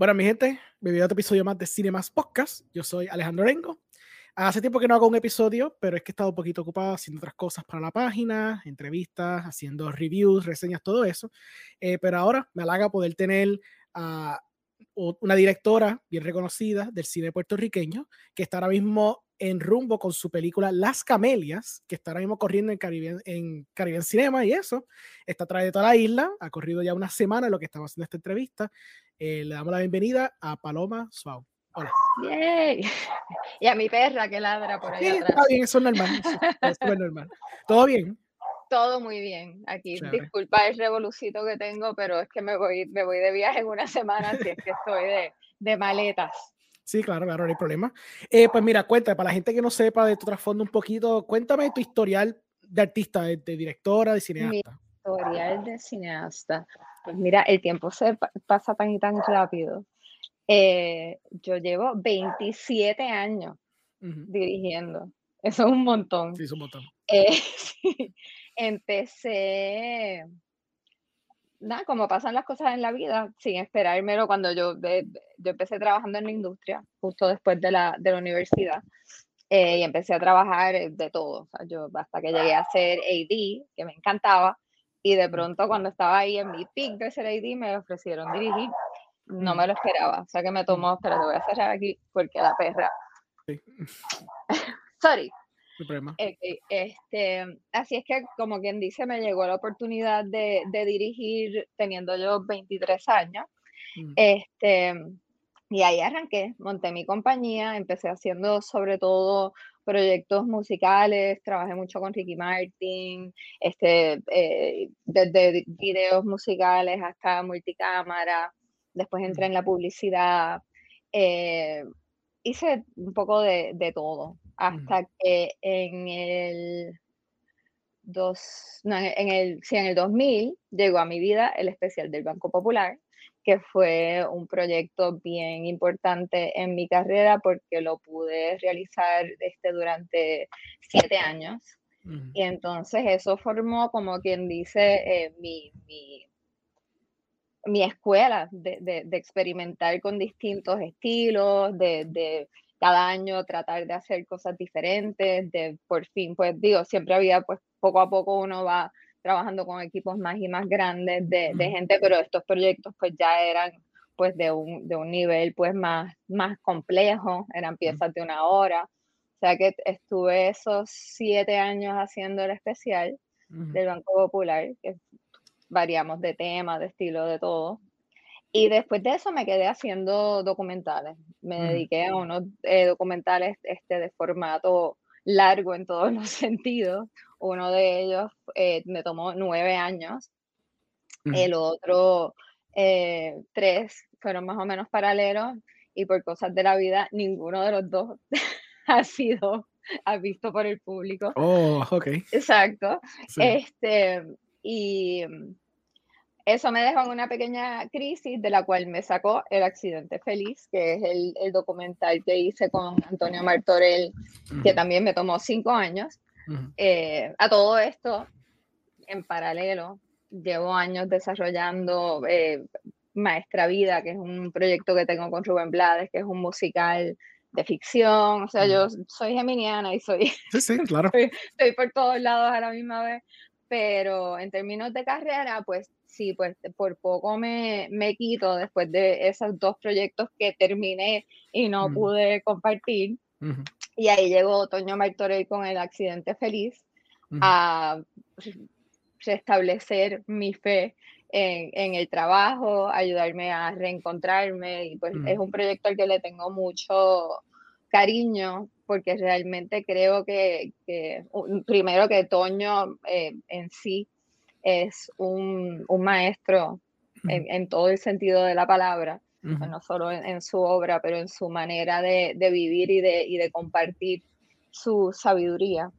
Bueno, mi gente, bienvenido a otro episodio más de Cinemas Podcast. Yo soy Alejandro Rengo. Hace tiempo que no hago un episodio, pero es que he estado un poquito ocupado haciendo otras cosas para la página, entrevistas, haciendo reviews, reseñas, todo eso. Eh, pero ahora me halaga poder tener a una directora bien reconocida del cine puertorriqueño, que está ahora mismo en rumbo con su película Las Camelias, que está ahora mismo corriendo en Caribbean, en Caribbean Cinema y eso. Está a de toda la isla, ha corrido ya una semana lo que estamos haciendo esta entrevista. Eh, le damos la bienvenida a Paloma Suau. Hola. Yay. Y a mi perra que ladra por ahí. Sí, Está bien, eso es normal. Es normal. ¿Todo bien? Todo muy bien. Aquí, disculpa el revolucito que tengo, pero es que me voy, me voy de viaje en una semana, así es que estoy de, de maletas. Sí, claro, claro, no hay problema. Eh, pues mira, cuéntame, para la gente que no sepa de tu trasfondo un poquito, cuéntame tu historial de artista, de, directora, de cineasta. Mi historial de cineasta. Pues mira, el tiempo se pasa tan y tan rápido. Eh, yo llevo 27 años dirigiendo. Eso es un montón. Sí, es un montón. Eh, Empecé nada, como pasan las cosas en la vida, sin esperármelo, cuando yo, yo empecé trabajando en la industria, justo después de la, de la universidad, eh, y empecé a trabajar de todo, o sea, yo hasta que llegué a ser AD, que me encantaba, y de pronto cuando estaba ahí en mi peak de ser AD, me ofrecieron dirigir, no me lo esperaba, o sea que me tomó, pero te voy a cerrar aquí, porque la perra... Sí. Sorry. Este, así es que, como quien dice, me llegó la oportunidad de, dirigir teniendo yo 23 años. Mm. Este, y ahí arranqué, monté mi compañía, empecé haciendo sobre todo proyectos musicales, trabajé mucho con Ricky Martin, este, eh, desde videos musicales hasta multicámara, después entré en la publicidad, eh, hice un poco de, de todo hasta que en el, dos, no, en, el, sí, en el 2000 llegó a mi vida el especial del Banco Popular, que fue un proyecto bien importante en mi carrera porque lo pude realizar este, durante siete años. Y entonces eso formó, como quien dice, eh, mi, mi, mi, escuela de, de, de, experimentar con distintos estilos, de, de cada año tratar de hacer cosas diferentes, de por fin, pues digo, siempre había, pues poco a poco uno va trabajando con equipos más y más grandes de, de gente, pero estos proyectos pues ya eran pues de un, de un nivel pues más, más complejo, eran piezas de una hora, o sea que estuve esos siete años haciendo el especial del Banco Popular, que variamos de tema, de estilo, de todo, y después de eso me quedé haciendo documentales. Me dediqué a unos eh, documentales este, de formato largo en todos los sentidos. Uno de ellos eh, me tomó nueve años. El otro eh, tres fueron más o menos paralelos y por cosas de la vida ninguno de los dos ha sido ha visto por el público. Oh, ok. Exacto. Este, y eso me dejó en una pequeña crisis de la cual me sacó El accidente feliz, que es el, documental que hice con Antonio Martorell, que también me tomó cinco años. Eh, a todo esto, en paralelo, llevo años desarrollando eh, Maestra Vida, que es un proyecto que tengo con Rubén Blades, que es un musical de ficción. O sea, yo soy geminiana y soy... Sí, sí, claro. estoy por todos lados a la misma vez pero en términos de carrera, pues sí, pues por poco me, me quito después de esos dos proyectos que terminé y no pude compartir. Y ahí llegó Toño Martorell con el accidente feliz a restablecer mi fe en, en, el trabajo, ayudarme a reencontrarme. Y pues es un proyecto al que le tengo mucho cariño porque realmente creo que, que primero que Toño eh, en sí es un, un maestro en, en, todo el sentido de la palabra, no solo en, su obra, pero en su manera de, de vivir y de, y de, compartir su sabiduría.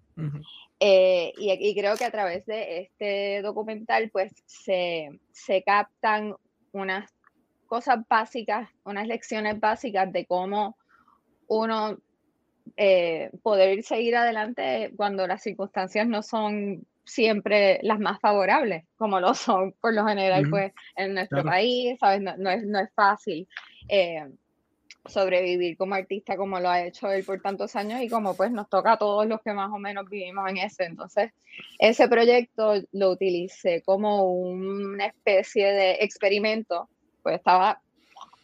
Eh, y, y, creo que a través de este documental pues se, se captan unas cosas básicas, unas lecciones básicas de cómo uno eh, poder seguir adelante cuando las circunstancias no son siempre las más favorables, como lo son por lo general pues en nuestro país, ¿sabes? No, es, no, es, fácil. eh, sobrevivir como artista como lo ha hecho él por tantos años y como pues nos toca a todos los que más o menos vivimos en ese. Entonces, ese proyecto lo utilicé como una especie de experimento, pues estaba,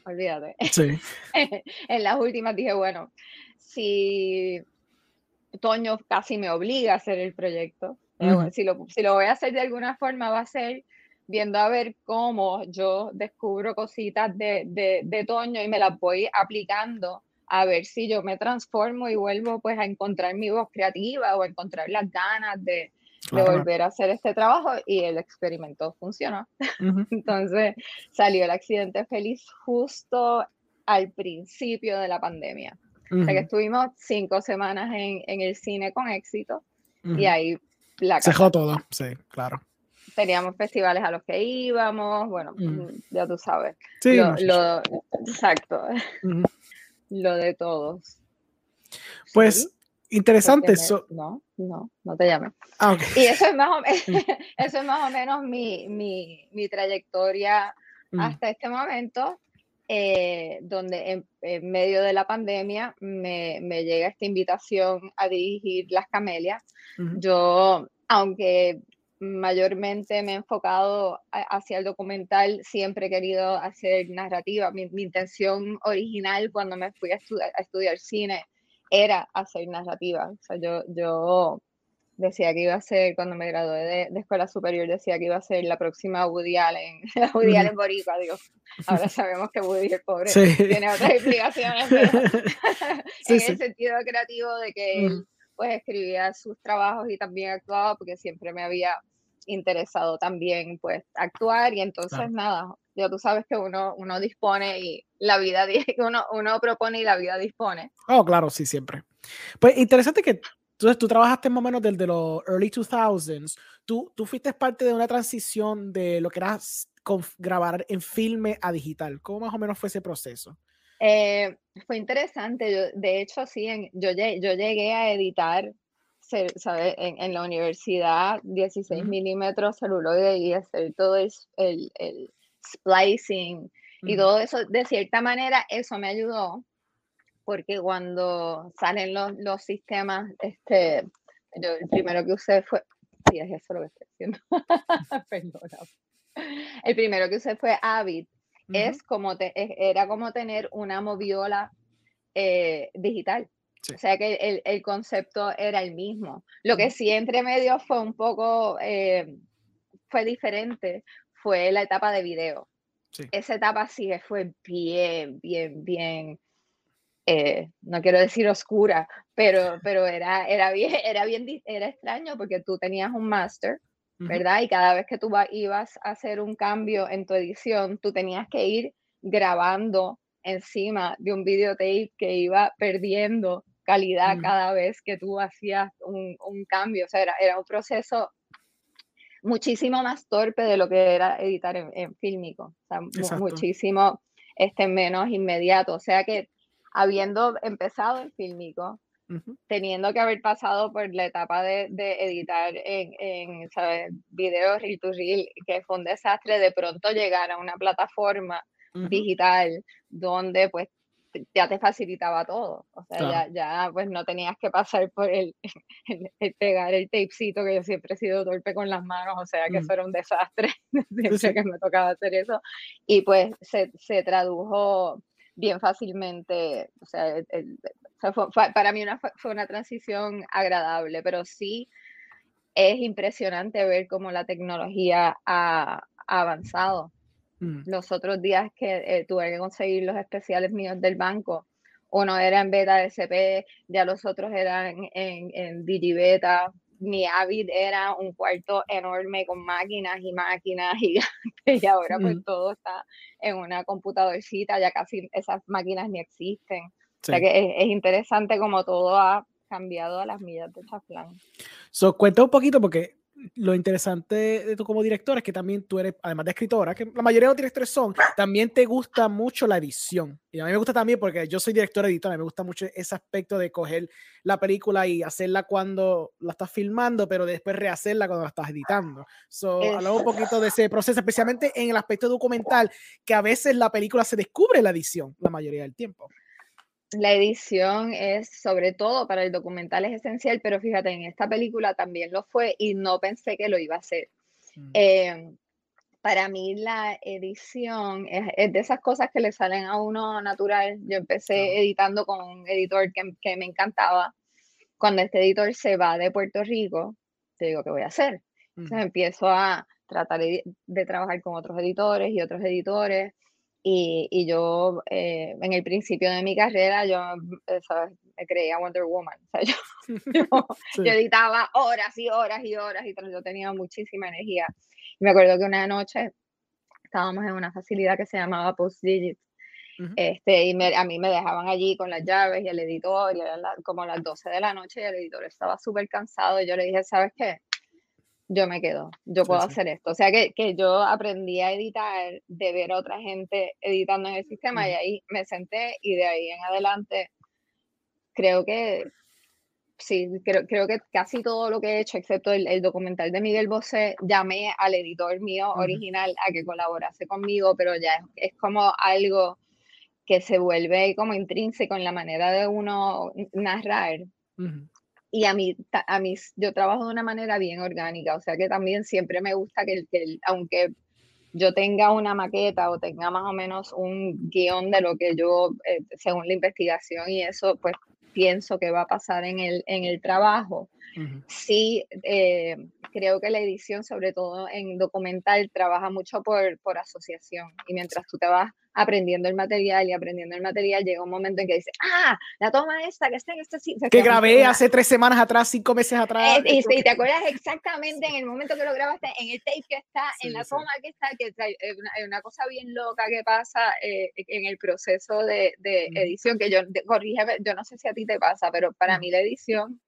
olvídate, sí. en las últimas dije, bueno, si Toño casi me obliga a hacer el proyecto, si, lo, si lo voy a hacer de alguna forma va a ser viendo a ver cómo yo descubro cositas de, de, Toño y me las voy aplicando a ver si yo me transformo y vuelvo pues a encontrar mi voz creativa o a encontrar las ganas de, de volver a hacer este trabajo y el experimento funcionó. Entonces salió el accidente feliz justo al principio de la pandemia. O sea que estuvimos cinco semanas en, en el cine con éxito y ahí la... Se dejó todo, sí, claro teníamos festivales a los que íbamos, bueno, mm. ya tú sabes. Sí, lo, exacto. Lo de todos. Pues interesante eso. No, no, no te llames. Ah, y eso es más o, eso es más o menos mi, mi, mi trayectoria mm. hasta este momento, eh, donde en, medio de la pandemia me, me, llega esta invitación a dirigir Las Camelias. Yo, aunque mayormente me he enfocado hacia el documental, siempre he querido hacer narrativa. Mi, intención original cuando me fui a, estudiar cine era hacer narrativa. O sea, yo, yo decía que iba a ser, cuando me gradué de, escuela superior, decía que iba a ser la próxima Woody Allen, la Woody Allen Boricua, digo, ahora sabemos que Woody el pobre tiene otras implicaciones, en el sentido creativo de que él pues escribía sus trabajos y también actuaba porque siempre me había interesado también pues actuar y entonces nada, ya tú sabes que uno, uno dispone y la vida, uno, uno propone y la vida dispone. Oh, claro, sí, siempre. Pues interesante que entonces tú trabajaste más o menos desde los early 2000s, tú, tú fuiste parte de una transición de lo que era grabar en filme a digital. ¿Cómo más o menos fue ese proceso? Eh, fue interesante, yo, de hecho sí, en, yo, yo llegué a editar ¿sabe? En, en, la universidad 16 milímetros celuloide y hacer todo el, el, splicing y todo eso, de cierta manera eso me ayudó porque cuando salen los, los sistemas, este, yo el primero que usé fue, sí, es eso lo que estoy perdona. El primero que usé fue Avid, es como te, era como tener una moviola eh, digital. O sea que el, el, concepto era el mismo. Lo que sí entre medio fue un poco, eh, fue diferente, fue la etapa de video. Esa etapa sí fue bien, bien, bien, eh, no quiero decir oscura, pero, pero era, era, bien, era bien, era extraño porque tú tenías un máster, ¿verdad? Y cada vez que tú ibas a hacer un cambio en tu edición, tú tenías que ir grabando encima de un videotape que iba perdiendo calidad cada vez que tú hacías un, un cambio. O sea, era, era, un proceso muchísimo más torpe de lo que era editar en, en fílmico. O sea, muchísimo este, menos inmediato. O sea que habiendo empezado en fílmico, teniendo que haber pasado por la etapa de, de editar en, en ¿sabes? video reel to reel, que fue un desastre, de pronto llegar a una plataforma digital donde pues ya te facilitaba todo. O sea, ya, ya, pues no tenías que pasar por el, el, pegar el tapecito, que yo siempre he sido torpe con las manos, o sea, que eso era un desastre, siempre que me tocaba hacer eso. Y pues se, se tradujo bien fácilmente, o sea, fue, para mí una, fue una transición agradable, pero sí es impresionante ver cómo la tecnología ha, ha avanzado. Mm. Los otros días que eh, tuve que conseguir los especiales míos del banco, uno era en beta SP, ya los otros eran en, en digibeta. Mi Avid era un cuarto enorme con máquinas y máquinas gigantes y ahora pues mm. todo está en una computadorcita, ya casi esas máquinas ni existen. O sea que es, es, interesante como todo ha cambiado a las millas de Chaflán. So, cuenta un poquito porque lo interesante de tú como directora es que también tú eres, además de escritora, que la mayoría de los directores son, también te gusta mucho la edición. Y a mí me gusta también porque yo soy directora editora, me gusta mucho ese aspecto de coger la película y hacerla cuando la estás filmando, pero después rehacerla cuando la estás editando. So, hablamos un poquito de ese proceso, especialmente en el aspecto documental, que a veces la película se descubre la edición la mayoría del tiempo la edición es, sobre todo para el documental, es esencial, pero fíjate, en esta película también lo fue y no pensé que lo iba a hacer. Mm. Em, para mí la edición es, de esas cosas que le salen a uno natural. Yo empecé editando con un editor que, me encantaba. Cuando este editor se va de Puerto Rico, te digo, ¿qué voy a hacer? Entonces empiezo a tratar de trabajar con otros editores y otros editores y, y yo, eh, en el principio de mi carrera, yo eh, me creía Wonder Woman. O sea, yo, editaba horas y horas y horas y yo tenía muchísima energía. Y me acuerdo que una noche estábamos en una facilidad que se llamaba Post Digit. este, y a mí me dejaban allí con las llaves y el editor, y eran como las 12 de la noche y el editor estaba súper cansado. Y yo le dije, ¿sabes qué? Yo me quedo, yo puedo hacer esto. O sea que, que, yo aprendí a editar de ver a otra gente editando en el sistema y ahí me senté y de ahí en adelante creo que sí, creo, creo que casi todo lo que he hecho, excepto el, el documental de Miguel Bosé, llamé al editor mío original a que colaborase conmigo, pero ya es, es, como algo que se vuelve como intrínseco en la manera de uno narrar y a mí, a mí, yo trabajo de una manera bien orgánica, o sea que también siempre me gusta que, que aunque yo tenga una maqueta o tenga más o menos un guion de lo que yo, eh, según la investigación y eso, pues pienso que va a pasar en el, en el trabajo. Sí, eh, creo que la edición, sobre todo en documental, trabaja mucho por, por asociación. Y mientras tú te vas aprendiendo el material y aprendiendo el material, llega un momento en que dices, ah, la toma esta, que está en este sitio. Que grabé hace tres semanas atrás, cinco meses atrás. Eh, y, te acuerdas exactamente en el momento que lo grabaste, en el tape que está, en la toma que está, que hay una, cosa bien loca que pasa eh, en el proceso de, de edición, que yo, corrígeme, yo no sé si a ti te pasa, pero para mí la edición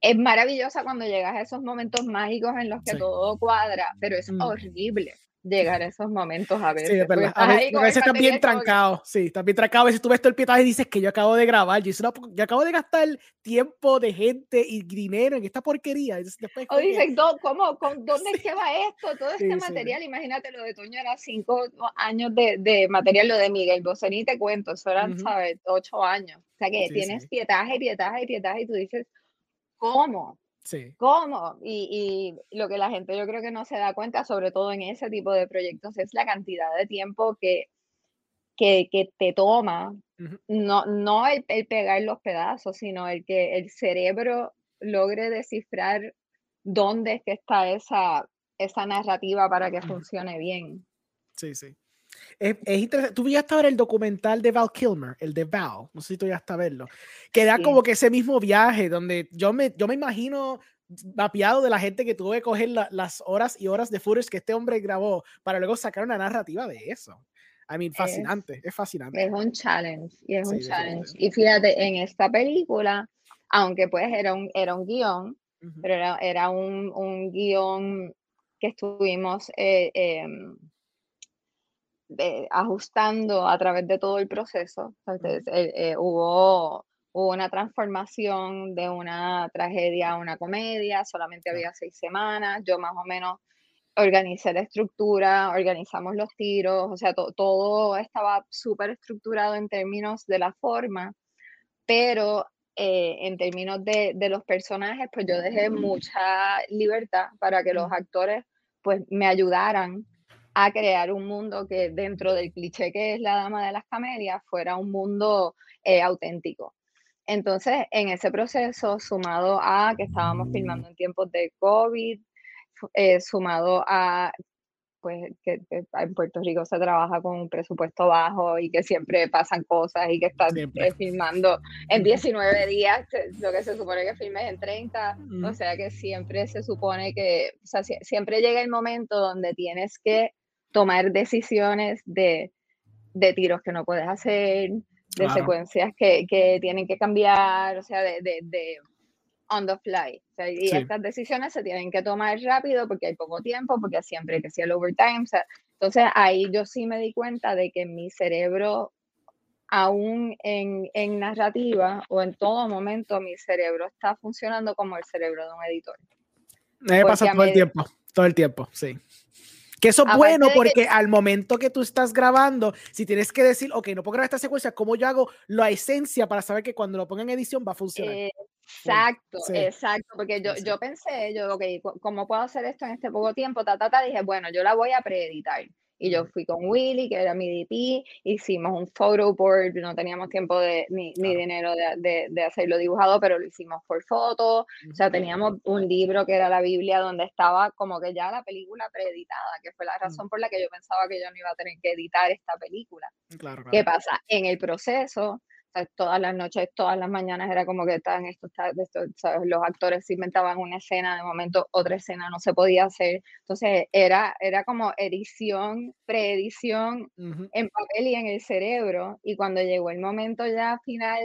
es maravillosa cuando llegas a esos momentos mágicos en los que todo cuadra, pero es horrible llegar a esos momentos a veces. Sí, es verdad. A veces, está bien trancado. Sí, está bien trancado. A veces tú ves todo el pietaje y dices que yo acabo de grabar. Yo, no, yo acabo de gastar tiempo de gente y dinero en esta porquería. Después, o dices, ¿cómo, con, ¿dónde es que va esto? Todo este material. Imagínate, lo de Toño era cinco años de, de material, lo de Miguel Bosé, ni te cuento, eso eran, ¿sabes? Ocho años. O sea que tienes pietaje, pietaje, pietaje y tú dices, ¿cómo? ¿Cómo? Y, lo que la gente yo creo que no se da cuenta, sobre todo en ese tipo de proyectos, es la cantidad de tiempo que, que, te toma, no, no el, pegar los pedazos, sino el que el cerebro logre descifrar dónde es que está esa, esa narrativa para que funcione bien. Sí, sí. Es, interesante. Tú ya a ver el documental de Val Kilmer, el de Val, no sé si tú ya a verlo, que da como que ese mismo viaje donde yo me, yo me imagino mapeado de la gente que tuvo que coger las horas y horas de footage que este hombre grabó para luego sacar una narrativa de eso. I mean, fascinante, es, fascinante. Es un challenge, y es un challenge. Y fíjate, en esta película, aunque pues era un, era un guion, pero era, era un, un, guion que estuvimos eh, em, eh, ajustando a través de todo el proceso. Entonces, eh, eh, hubo, hubo, una transformación de una tragedia a una comedia, solamente había seis semanas, yo más o menos organicé la estructura, organizamos los tiros, o sea, todo estaba súper estructurado en términos de la forma, pero en términos de, de, los personajes, pues yo dejé mucha libertad para que los actores pues me ayudaran a crear un mundo que dentro del cliché que es la dama de las camelias fuera un mundo eh, auténtico. Entonces, en ese proceso, sumado a que estábamos filmando en tiempos de COVID, eh, sumado a pues que, en Puerto Rico se trabaja con un presupuesto bajo y que siempre pasan cosas y que están eh, filmando en 19 días, lo que se supone que filmes en 30, o sea que siempre se supone que, o sea, siempre llega el momento donde tienes que tomar decisiones de, de tiros que no puedes hacer, de secuencias que, que, tienen que cambiar, o sea, de, de, on the fly. y estas decisiones se tienen que tomar rápido porque hay poco tiempo, porque siempre hay que hacer el overtime. entonces ahí yo sí me di cuenta de que mi cerebro, aún en, en narrativa o en todo momento, mi cerebro está funcionando como el cerebro de un editor. Me pasa todo el tiempo, todo el tiempo, sí. Que eso es bueno porque al momento que tú estás grabando, si tienes que decir, ok, no puedo grabar esta secuencia, ¿cómo yo hago la esencia para saber que cuando lo ponga en edición va a funcionar? Exacto, exacto, porque yo, yo pensé, yo, ok, ¿cómo puedo hacer esto en este poco tiempo? Ta, ta, ta, dije, bueno, yo la voy a preeditar. Y yo fui con Willy, que era mi DP, hicimos un photo board, no teníamos tiempo de, ni, ni dinero de, de, hacerlo dibujado, pero lo hicimos por foto. O sea, teníamos un libro que era la Biblia donde estaba como que ya la película preeditada, que fue la razón por la que yo pensaba que yo no iba a tener que editar esta película. ¿Qué pasa? En el proceso, todas las noches, todas las mañanas era como que estaban estos, los actores inventaban una escena, de momento otra escena no se podía hacer. Entonces era, era como edición, preedición en papel y en el cerebro. Y cuando llegó el momento ya final,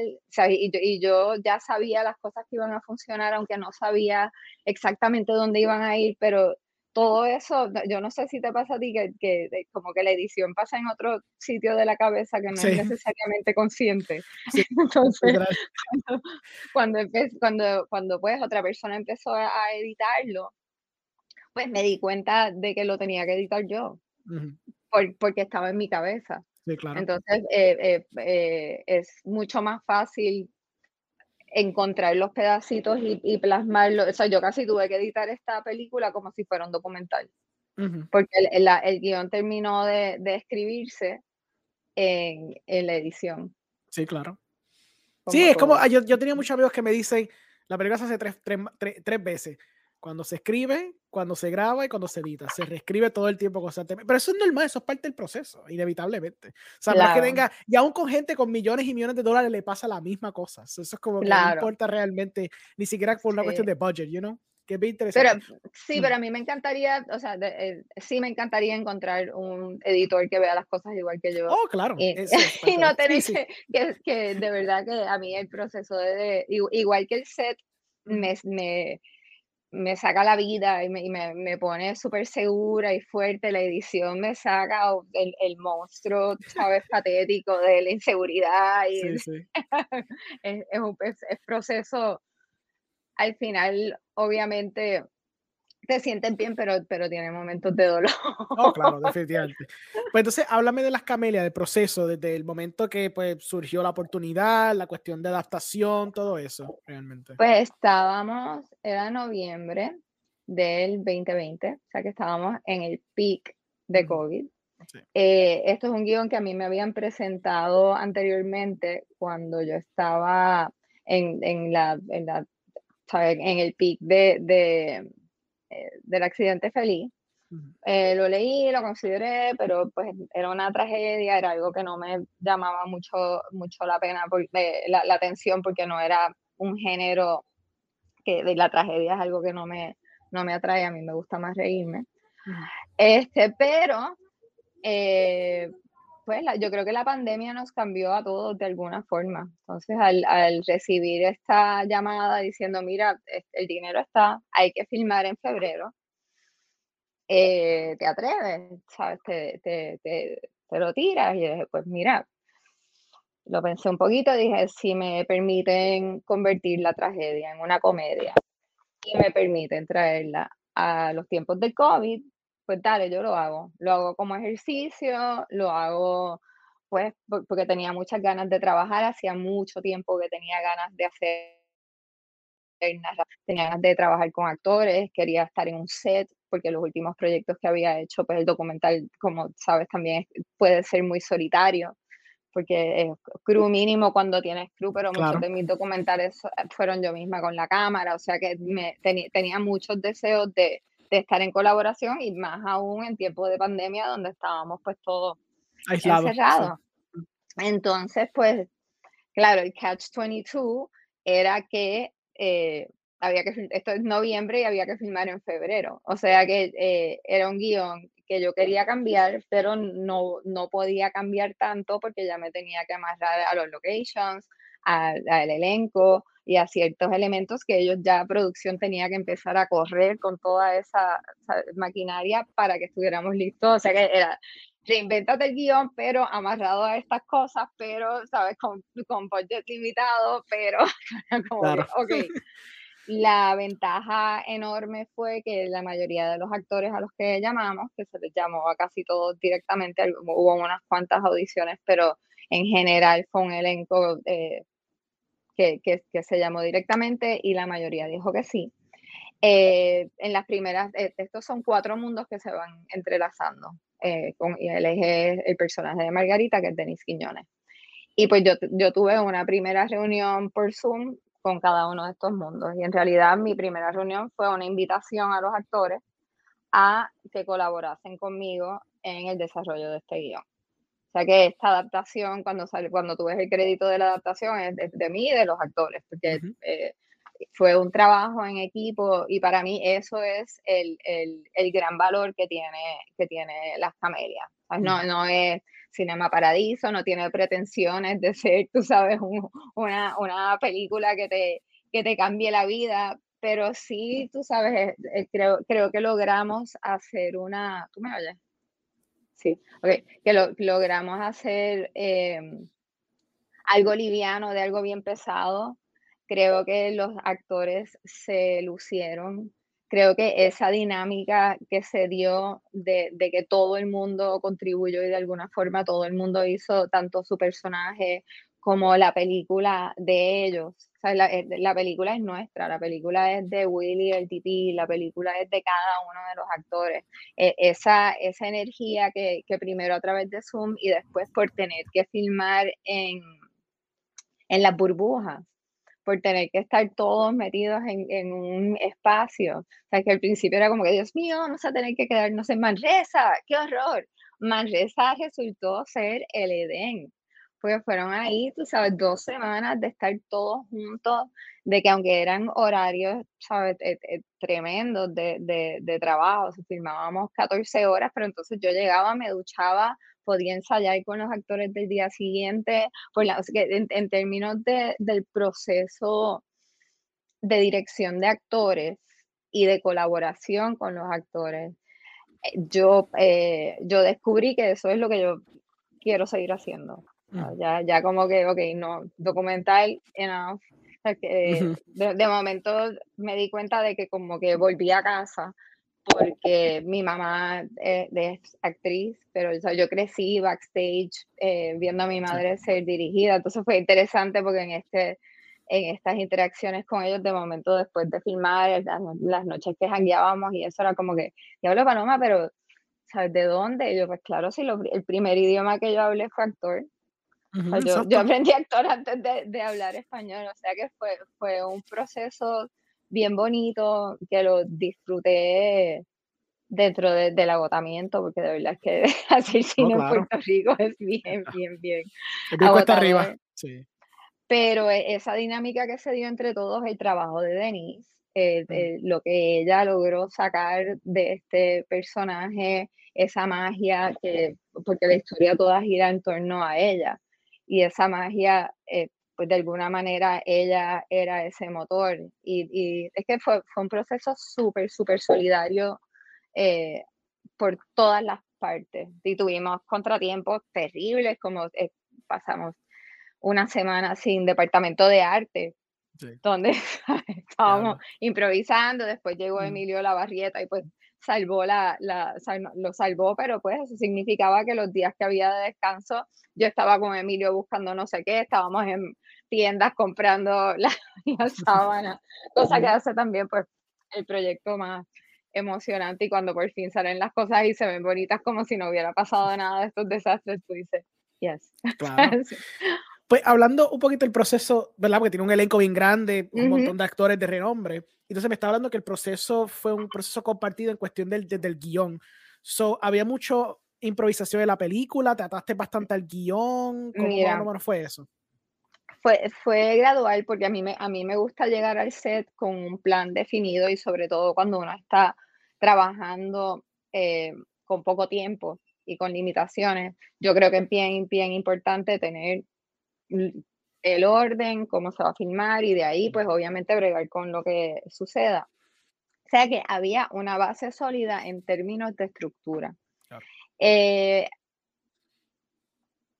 y, y yo ya sabía las cosas que iban a funcionar, aunque no sabía exactamente dónde iban a ir, pero todo eso, yo no sé si te pasa a ti que, que, como que la edición pasa en otro sitio de la cabeza que no es necesariamente consciente. Entonces, cuando, cuando, cuando, pues otra persona empezó a, editarlo, pues me di cuenta de que lo tenía que editar yo, porque estaba en mi cabeza. Entonces, eh, eh, eh, es mucho más fácil encontrar los pedacitos y, y plasmarlos. O sea, yo casi tuve que editar esta película como si fuera un documental. Porque el, el, guion terminó de, de escribirse en, en, la edición. Sí, claro. sí, es como, yo, yo tenía muchos amigos que me dicen, la película se hace tres, tres, tres, tres veces. Cuando se escribe, cuando se graba y cuando se edita. Se reescribe todo el tiempo constantemente. Pero eso es normal, eso es parte del proceso, inevitablemente. O sea, que venga, y aún con gente con millones y millones de dólares le pasa la misma cosa. Eso es como que no importa realmente, ni siquiera por una cuestión de budget, you know? Que es interesante. Pero, sí, mm. pero a mí me encantaría, o sea, eh, sí me encantaría encontrar un editor que vea las cosas igual que yo. Oh, claro. Y, no tener que, que, de verdad que a mí el proceso de, igual que el set, me, me me saca la vida y me, me, me pone súper segura y fuerte. La edición me saca el, el monstruo, ¿sabes? Patético de la inseguridad. Y sí, sí. es, es, un es, proceso, al final, obviamente, te sientes bien, pero, pero tiene momentos de dolor. Oh, claro, definitivamente. Pues entonces, háblame de las camelias, del proceso, desde el momento que pues, surgió la oportunidad, la cuestión de adaptación, todo eso, realmente. Pues estábamos, era noviembre del 2020, o sea que estábamos en el peak de COVID. Eh, esto es un guion que a mí me habían presentado anteriormente cuando yo estaba en, en la, en, la, en el peak de, de del accidente feliz. Eh, lo leí, lo consideré, pero pues era una tragedia, era algo que no me llamaba mucho, mucho la pena, porque, la, la, atención, porque no era un género que de la tragedia es algo que no me, no me atrae, a mí me gusta más reírme. Este, pero eh, pues yo creo que la pandemia nos cambió a todos de alguna forma. Entonces, al, al, recibir esta llamada diciendo, mira, el dinero está, hay que filmar en febrero, eh, ¿te atreves? ¿Sabes? Te, te, te, te, lo tiras. Y yo dije, pues mira, lo pensé un poquito, dije, si me permiten convertir la tragedia en una comedia y me permiten traerla a los tiempos del COVID, pues dale, yo lo hago. Lo hago como ejercicio, lo hago pues porque tenía muchas ganas de trabajar, hacía mucho tiempo que tenía ganas de hacer tenía ganas de trabajar con actores, quería estar en un set, porque los últimos proyectos que había hecho, pues el documental, como sabes, también puede ser muy solitario, porque es crew mínimo cuando tienes crew, pero muchos de mis documentales fueron yo misma con la cámara, o sea que me, tenía muchos deseos de, de estar en colaboración y más aún en tiempo de pandemia donde estábamos pues todos encerrados. Entonces, pues, claro, el Catch 22 era que eh, había que, esto es noviembre y había que filmar en febrero. O sea que eh, era un guion que yo quería cambiar, pero no, no podía cambiar tanto porque ya me tenía que amarrar a los locations, al elenco y a ciertos elementos que ellos ya producción tenía que empezar a correr con toda esa, maquinaria para que estuviéramos listos. O sea que era reinventate el guion, pero amarrado a estas cosas, pero, ¿sabes? Con, con budget limitado, pero como claro. La ventaja enorme fue que la mayoría de los actores a los que llamamos, que se les llamó a casi todos directamente, hubo unas cuantas audiciones, pero en general fue un elenco eh, que, se llamó directamente y la mayoría dijo que sí. Eh, en las primeras, eh, estos son cuatro mundos que se van entrelazando. con, y él es el personaje de Margarita, que es Denis Quiñones. Y pues yo, yo tuve una primera reunión por Zoom con cada uno de estos mundos. Y en realidad mi primera reunión fue una invitación a los actores a que colaborasen conmigo en el desarrollo de este guion. O sea que esta adaptación, cuando sale, cuando tú ves el crédito de la adaptación, es de, mí y de los actores, porque eh, fue un trabajo en equipo y para mí eso es el, el, el gran valor que tiene, que tiene Las Camelias. no, no es Cinema Paradiso, no tiene pretensiones de ser, tú sabes, una, una, película que te, que te cambie la vida, pero sí, tú sabes, eh, creo, creo que logramos hacer una... ¿Tú me oyes? Sí, ok, que lo, logramos hacer em, algo liviano, de algo bien pesado. Creo que los actores se lucieron creo que esa dinámica que se dio de, que todo el mundo contribuyó y de alguna forma todo el mundo hizo tanto su personaje como la película de ellos. Eh, la, película es nuestra, la película es de Willy, el tití, la película es de cada uno de los actores. E, esa, esa energía que, que primero a través de Zoom y después por tener que filmar en, en las burbujas por tener que estar todos metidos en, un espacio. O sea, que al principio era como que, Dios mío, vamos a tener que quedarnos en Manresa, qué horror. Manresa resultó ser el Edén, porque fueron ahí, tú sabes, dos semanas de estar todos juntos, de que aunque eran horarios, sabes, e, e, tremendos de, de, de trabajo, filmábamos 14 horas, pero entonces yo llegaba, me duchaba, podía ensayar con los actores del día siguiente, por la, en, términos de, del proceso de dirección de actores y de colaboración con los actores, eh, yo, eh, yo descubrí que eso es lo que yo quiero seguir haciendo. Mm. Ya, ya como que, ok, no, documental, enough. de, de, momento me di cuenta de que como que volví a casa porque mi mamá es, actriz, pero yo crecí backstage eh, viendo a mi madre ser dirigida, entonces fue interesante porque en, este, en estas interacciones con ellos, de momento después de filmar, las, noches que jangueábamos y eso era como que, diablo Paloma, pero ¿sabes de dónde? Y yo, pues claro, sí, el primer idioma que yo hablé fue actor. Yo, yo, aprendí actor antes de, de, hablar español, o sea que fue, fue un proceso bien bonito, que lo disfruté dentro del agotamiento, porque de verdad es que hacer cine en Puerto Rico es bien, bien, bien. cuesta arriba, sí. Pero e, esa dinámica que se dio entre todos, el trabajo de Denise, eh, lo que ella logró sacar de este personaje, esa magia, que, porque la historia toda gira en torno a ella. Y esa magia eh, pues de alguna manera ella era ese motor. Y, es que fue, fue un proceso súper, súper solidario eh, por todas las partes. Y tuvimos contratiempos terribles, como eh, pasamos una semana sin departamento de arte, donde estábamos improvisando, después llegó mm. Emilio Lavarrieta y pues salvó la, la, lo salvó, pero pues eso significaba que los días que había de descanso, yo estaba con Emilio buscando no sé qué, estábamos en tiendas comprando la, la sábana, cosa que hace también pues el proyecto más emocionante y cuando por fin salen las cosas y se ven bonitas como si no hubiera pasado nada de estos desastres, tú dices, yes. Pues hablando un poquito del proceso, ¿verdad? Porque tiene un elenco bien grande, un montón de actores de renombre. Entonces me está hablando que el proceso fue un proceso compartido en cuestión del, del, guion. So, había mucho improvisación de la película, trataste bastante al guion, ¿cómo, fue eso? Fue, fue gradual porque a mí, me, a mí me gusta llegar al set con un plan definido y sobre todo cuando uno está trabajando eh, con poco tiempo y con limitaciones, yo creo que es bien, bien importante tener el orden, cómo se va a filmar y de ahí pues obviamente bregar con lo que suceda. O sea que había una base sólida en términos de estructura. Eh,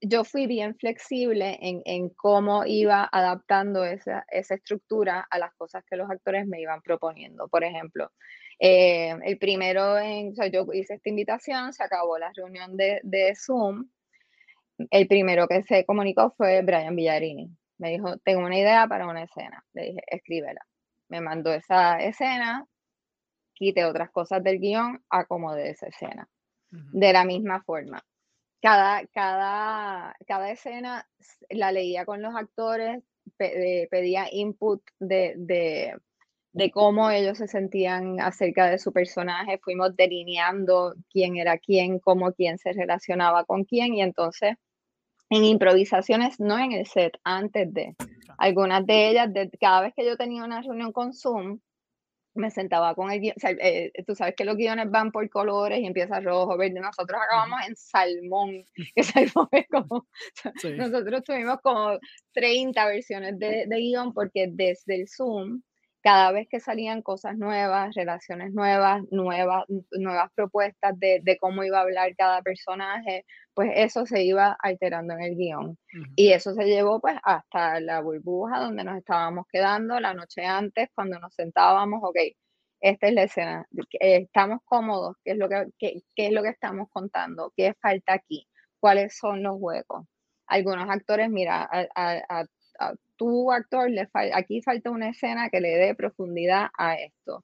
yo fui bien flexible en, cómo iba adaptando esa, estructura a las cosas que los actores me iban proponiendo. Por ejemplo, eh, el primero, en, yo hice esta invitación, se acabó la reunión de, de Zoom el primero que se comunicó fue Brian Villarini. Me dijo, tengo una idea para una escena. Le dije, escríbela. Me mandó esa escena, quité otras cosas del guion, acomodé esa escena. De la misma forma. Cada, cada, cada escena la leía con los actores, pedía input de, de, de cómo ellos se sentían acerca de su personaje, fuimos delineando quién era quién, cómo quién se relacionaba con quién y entonces en improvisaciones, no en el set, antes de. Algunas de ellas, cada vez que yo tenía una reunión con Zoom, me sentaba con el guion, eh, tú sabes que los guiones van por colores y empieza rojo, verde, nosotros acabamos en salmón, que salmón es como, nosotros tuvimos como 30 versiones de, de guion porque desde el Zoom cada vez que salían cosas nuevas, relaciones nuevas, nuevas, nuevas propuestas de, cómo iba a hablar cada personaje, pues eso se iba alterando en el guion. Y eso se llevó pues hasta la burbuja donde nos estábamos quedando la noche antes, cuando nos sentábamos, ok, esta es la escena, estamos cómodos, ¿qué es lo que, qué, es lo que estamos contando? ¿Qué falta aquí? ¿Cuáles son los huecos? Algunos actores, mira, a, tu actor, le aquí falta una escena que le dé profundidad a esto.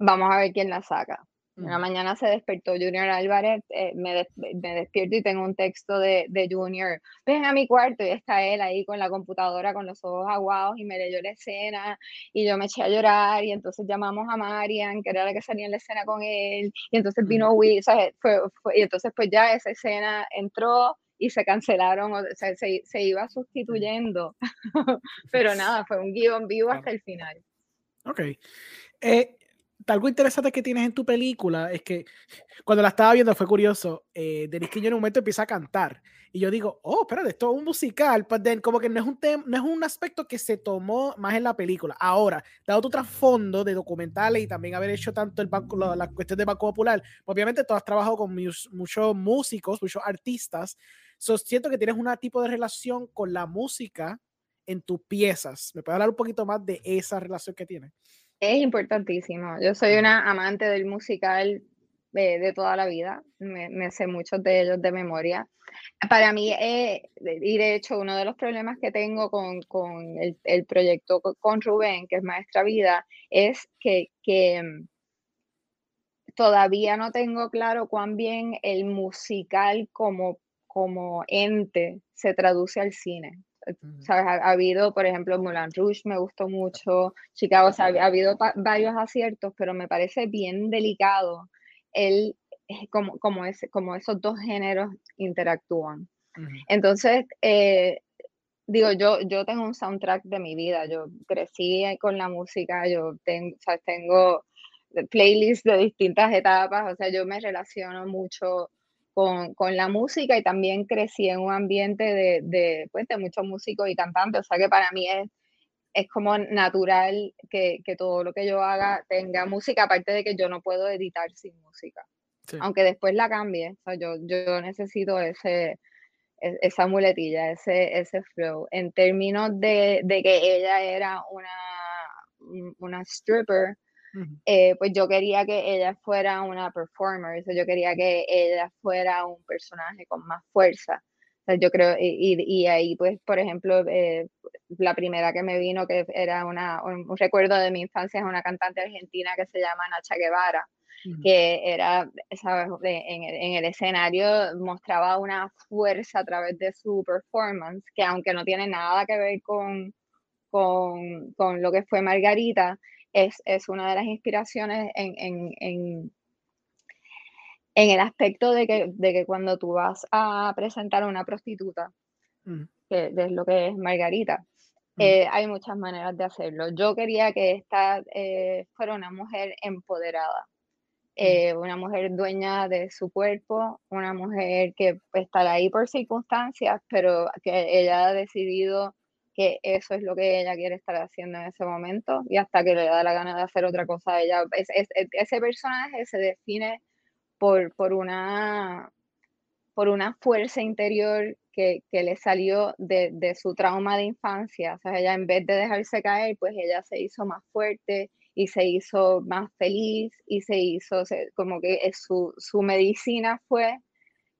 Vamos a ver quién la saca. Una mañana se despertó Junior Álvarez, eh, me, me, despierto y tengo un texto de, de, Junior. Ven a mi cuarto y está él ahí con la computadora, con los ojos aguados y me leyó la escena y yo me eché a llorar y entonces llamamos a Marian, que era la que salía en la escena con él y entonces vino Will, y entonces pues ya esa escena entró y se cancelaron, o sea, se, se iba sustituyendo. Pero nada, fue un guion vivo hasta el final. Ok. Eh, algo interesante que tienes en tu película es que cuando la estaba viendo fue curioso, eh, Denis que en un momento empieza a cantar y yo digo, oh, espérate, esto es un musical, pero pues como que no es un no es un aspecto que se tomó más en la película. Ahora, dado tu trasfondo de documentales y también haber hecho tanto el banco, la, cuestión de Banco Popular, obviamente tú has trabajado con muchos músicos, muchos artistas, So, siento que tienes un tipo de relación con la música en tus piezas. ¿Me puedes hablar un poquito más de esa relación que tienes? Es importantísimo. Yo soy una amante del musical de, de toda la vida. Me, me, sé muchos de ellos de memoria. Para mí, eh, y de hecho, uno de los problemas que tengo con, con el, el, proyecto con Rubén, que es Maestra Vida, es que, que mm, todavía no tengo claro cuán bien el musical como como ente se traduce al cine. Ha, habido, por ejemplo, Moulin Rouge me gustó mucho, Chicago, ha, habido varios aciertos, pero me parece bien delicado el, eh, como, como, como esos dos géneros interactúan. Entonces, eh, digo, yo, yo tengo un soundtrack de mi vida, yo crecí con la música, yo tengo, tengo playlists de distintas etapas, o sea, yo me relaciono mucho con, con, la música y también crecí en un ambiente de, de, pues, de muchos músicos y cantantes, o sea que para mí es, es como natural que, que, todo lo que yo haga tenga música, aparte de que yo no puedo editar sin música, aunque después la cambie, o sea, yo, yo necesito ese, e, esa muletilla, ese, ese flow, en términos de, de que ella era una, una stripper, eh, pues yo quería que ella fuera una performer, yo quería que ella fuera un personaje con más fuerza. yo creo, y, y, ahí pues, por ejemplo, eh, la primera que me vino, que era una, un, recuerdo de mi infancia, es una cantante argentina que se llama Nacha Guevara, que era, ¿sabes? En, en, el escenario mostraba una fuerza a través de su performance, que aunque no tiene nada que ver con, con, con lo que fue Margarita, es, una de las inspiraciones en, en, el aspecto de que, de que, cuando tú vas a presentar a una prostituta, mm. que es lo que es Margarita, mm. eh, hay muchas maneras de hacerlo. Yo quería que esta eh, fuera una mujer empoderada, eh, una mujer dueña de su cuerpo, una mujer que está ahí por circunstancias, pero que ella ha decidido que eso es lo que ella quiere estar haciendo en ese momento y hasta que le da la gana de hacer otra cosa. Ella, ese personaje se define por, por, una, por una fuerza interior que, que le salió de, de, su trauma de infancia. O sea, ella en vez de dejarse caer, pues ella se hizo más fuerte y se hizo más feliz y se hizo como que su, su medicina fue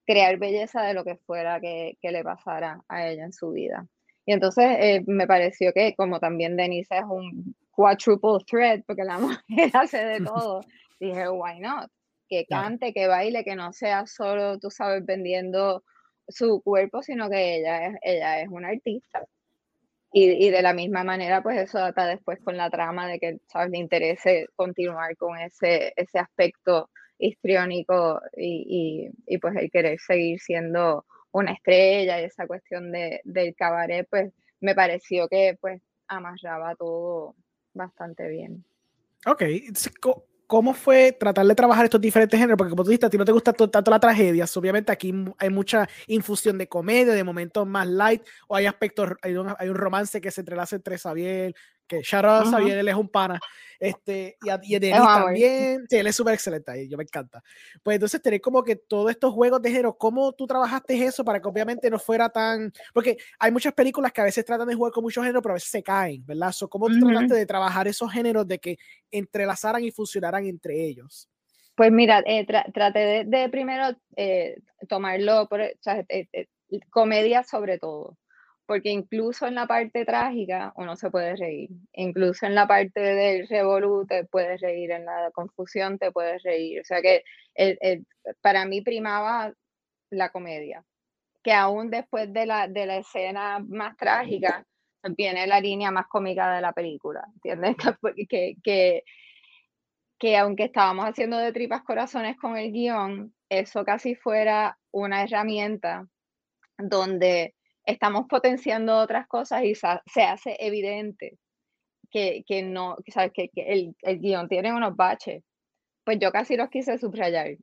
crear belleza de lo que fuera que, que, le pasara a ella en su vida. Y entonces eh, me pareció que como también Denise es un quadruple threat, porque la mujer hace de todo, dije, why not? Que cante, que baile, que no sea solo, tú sabes, vendiendo su cuerpo, sino que ella es, ella es una artista. Y, de la misma manera, pues eso data después con la trama de que, ¿sabes?, le interese continuar con ese, ese aspecto histriónico y, y, pues el querer seguir siendo una estrella y esa cuestión de, del cabaret, pues me pareció que pues amarraba todo bastante bien. Ok, ¿cómo fue tratar de trabajar estos diferentes géneros? Porque como tú dijiste, a ti no te gusta tanto la tragedia, obviamente aquí hay mucha infusión de comedia, de momentos más light, o hay aspectos, hay un, hay un romance que se entrelaza entre Xavier, que shout out Xavier, él es un pana, este, y, y Denis también, sí, él es súper excelente ahí, yo me encanta. Pues entonces tener como que todos estos juegos de género, ¿cómo tú trabajaste eso para que obviamente no fuera tan, porque hay muchas películas que a veces tratan de jugar con muchos géneros, pero a veces se caen, ¿verdad? ¿Cómo tú trataste de trabajar esos géneros de que entrelazaran y funcionaran entre ellos? Pues mira, eh, traté de, primero eh, tomarlo por, o sea, eh, comedia sobre todo porque incluso en la parte trágica uno se puede reír, incluso en la parte del revolú te puedes reír, en la confusión te puedes reír, o sea que para mí primaba la comedia, que aún después de la, de la escena más trágica viene la línea más cómica de la película, ¿entiendes? Que, que, que aunque estábamos haciendo de tripas corazones con el guion, eso casi fuera una herramienta donde estamos potenciando otras cosas y se hace evidente que, que no, que, ¿sabes? que, que el, el, guion tiene unos baches. Pues yo casi los quise subrayar,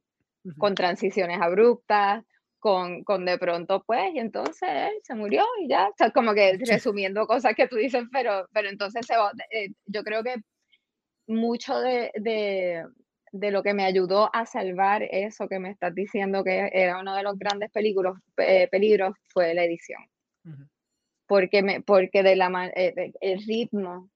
con transiciones abruptas, con, con, de pronto, pues, y entonces él se murió y ya, o sea, como que resumiendo cosas que tú dices, pero, pero entonces se, eh, yo creo que mucho de, de, de, lo que me ayudó a salvar eso que me estás diciendo que era uno de los grandes peligros, eh, peligros fue la edición porque, me, porque de la, eh, el ritmo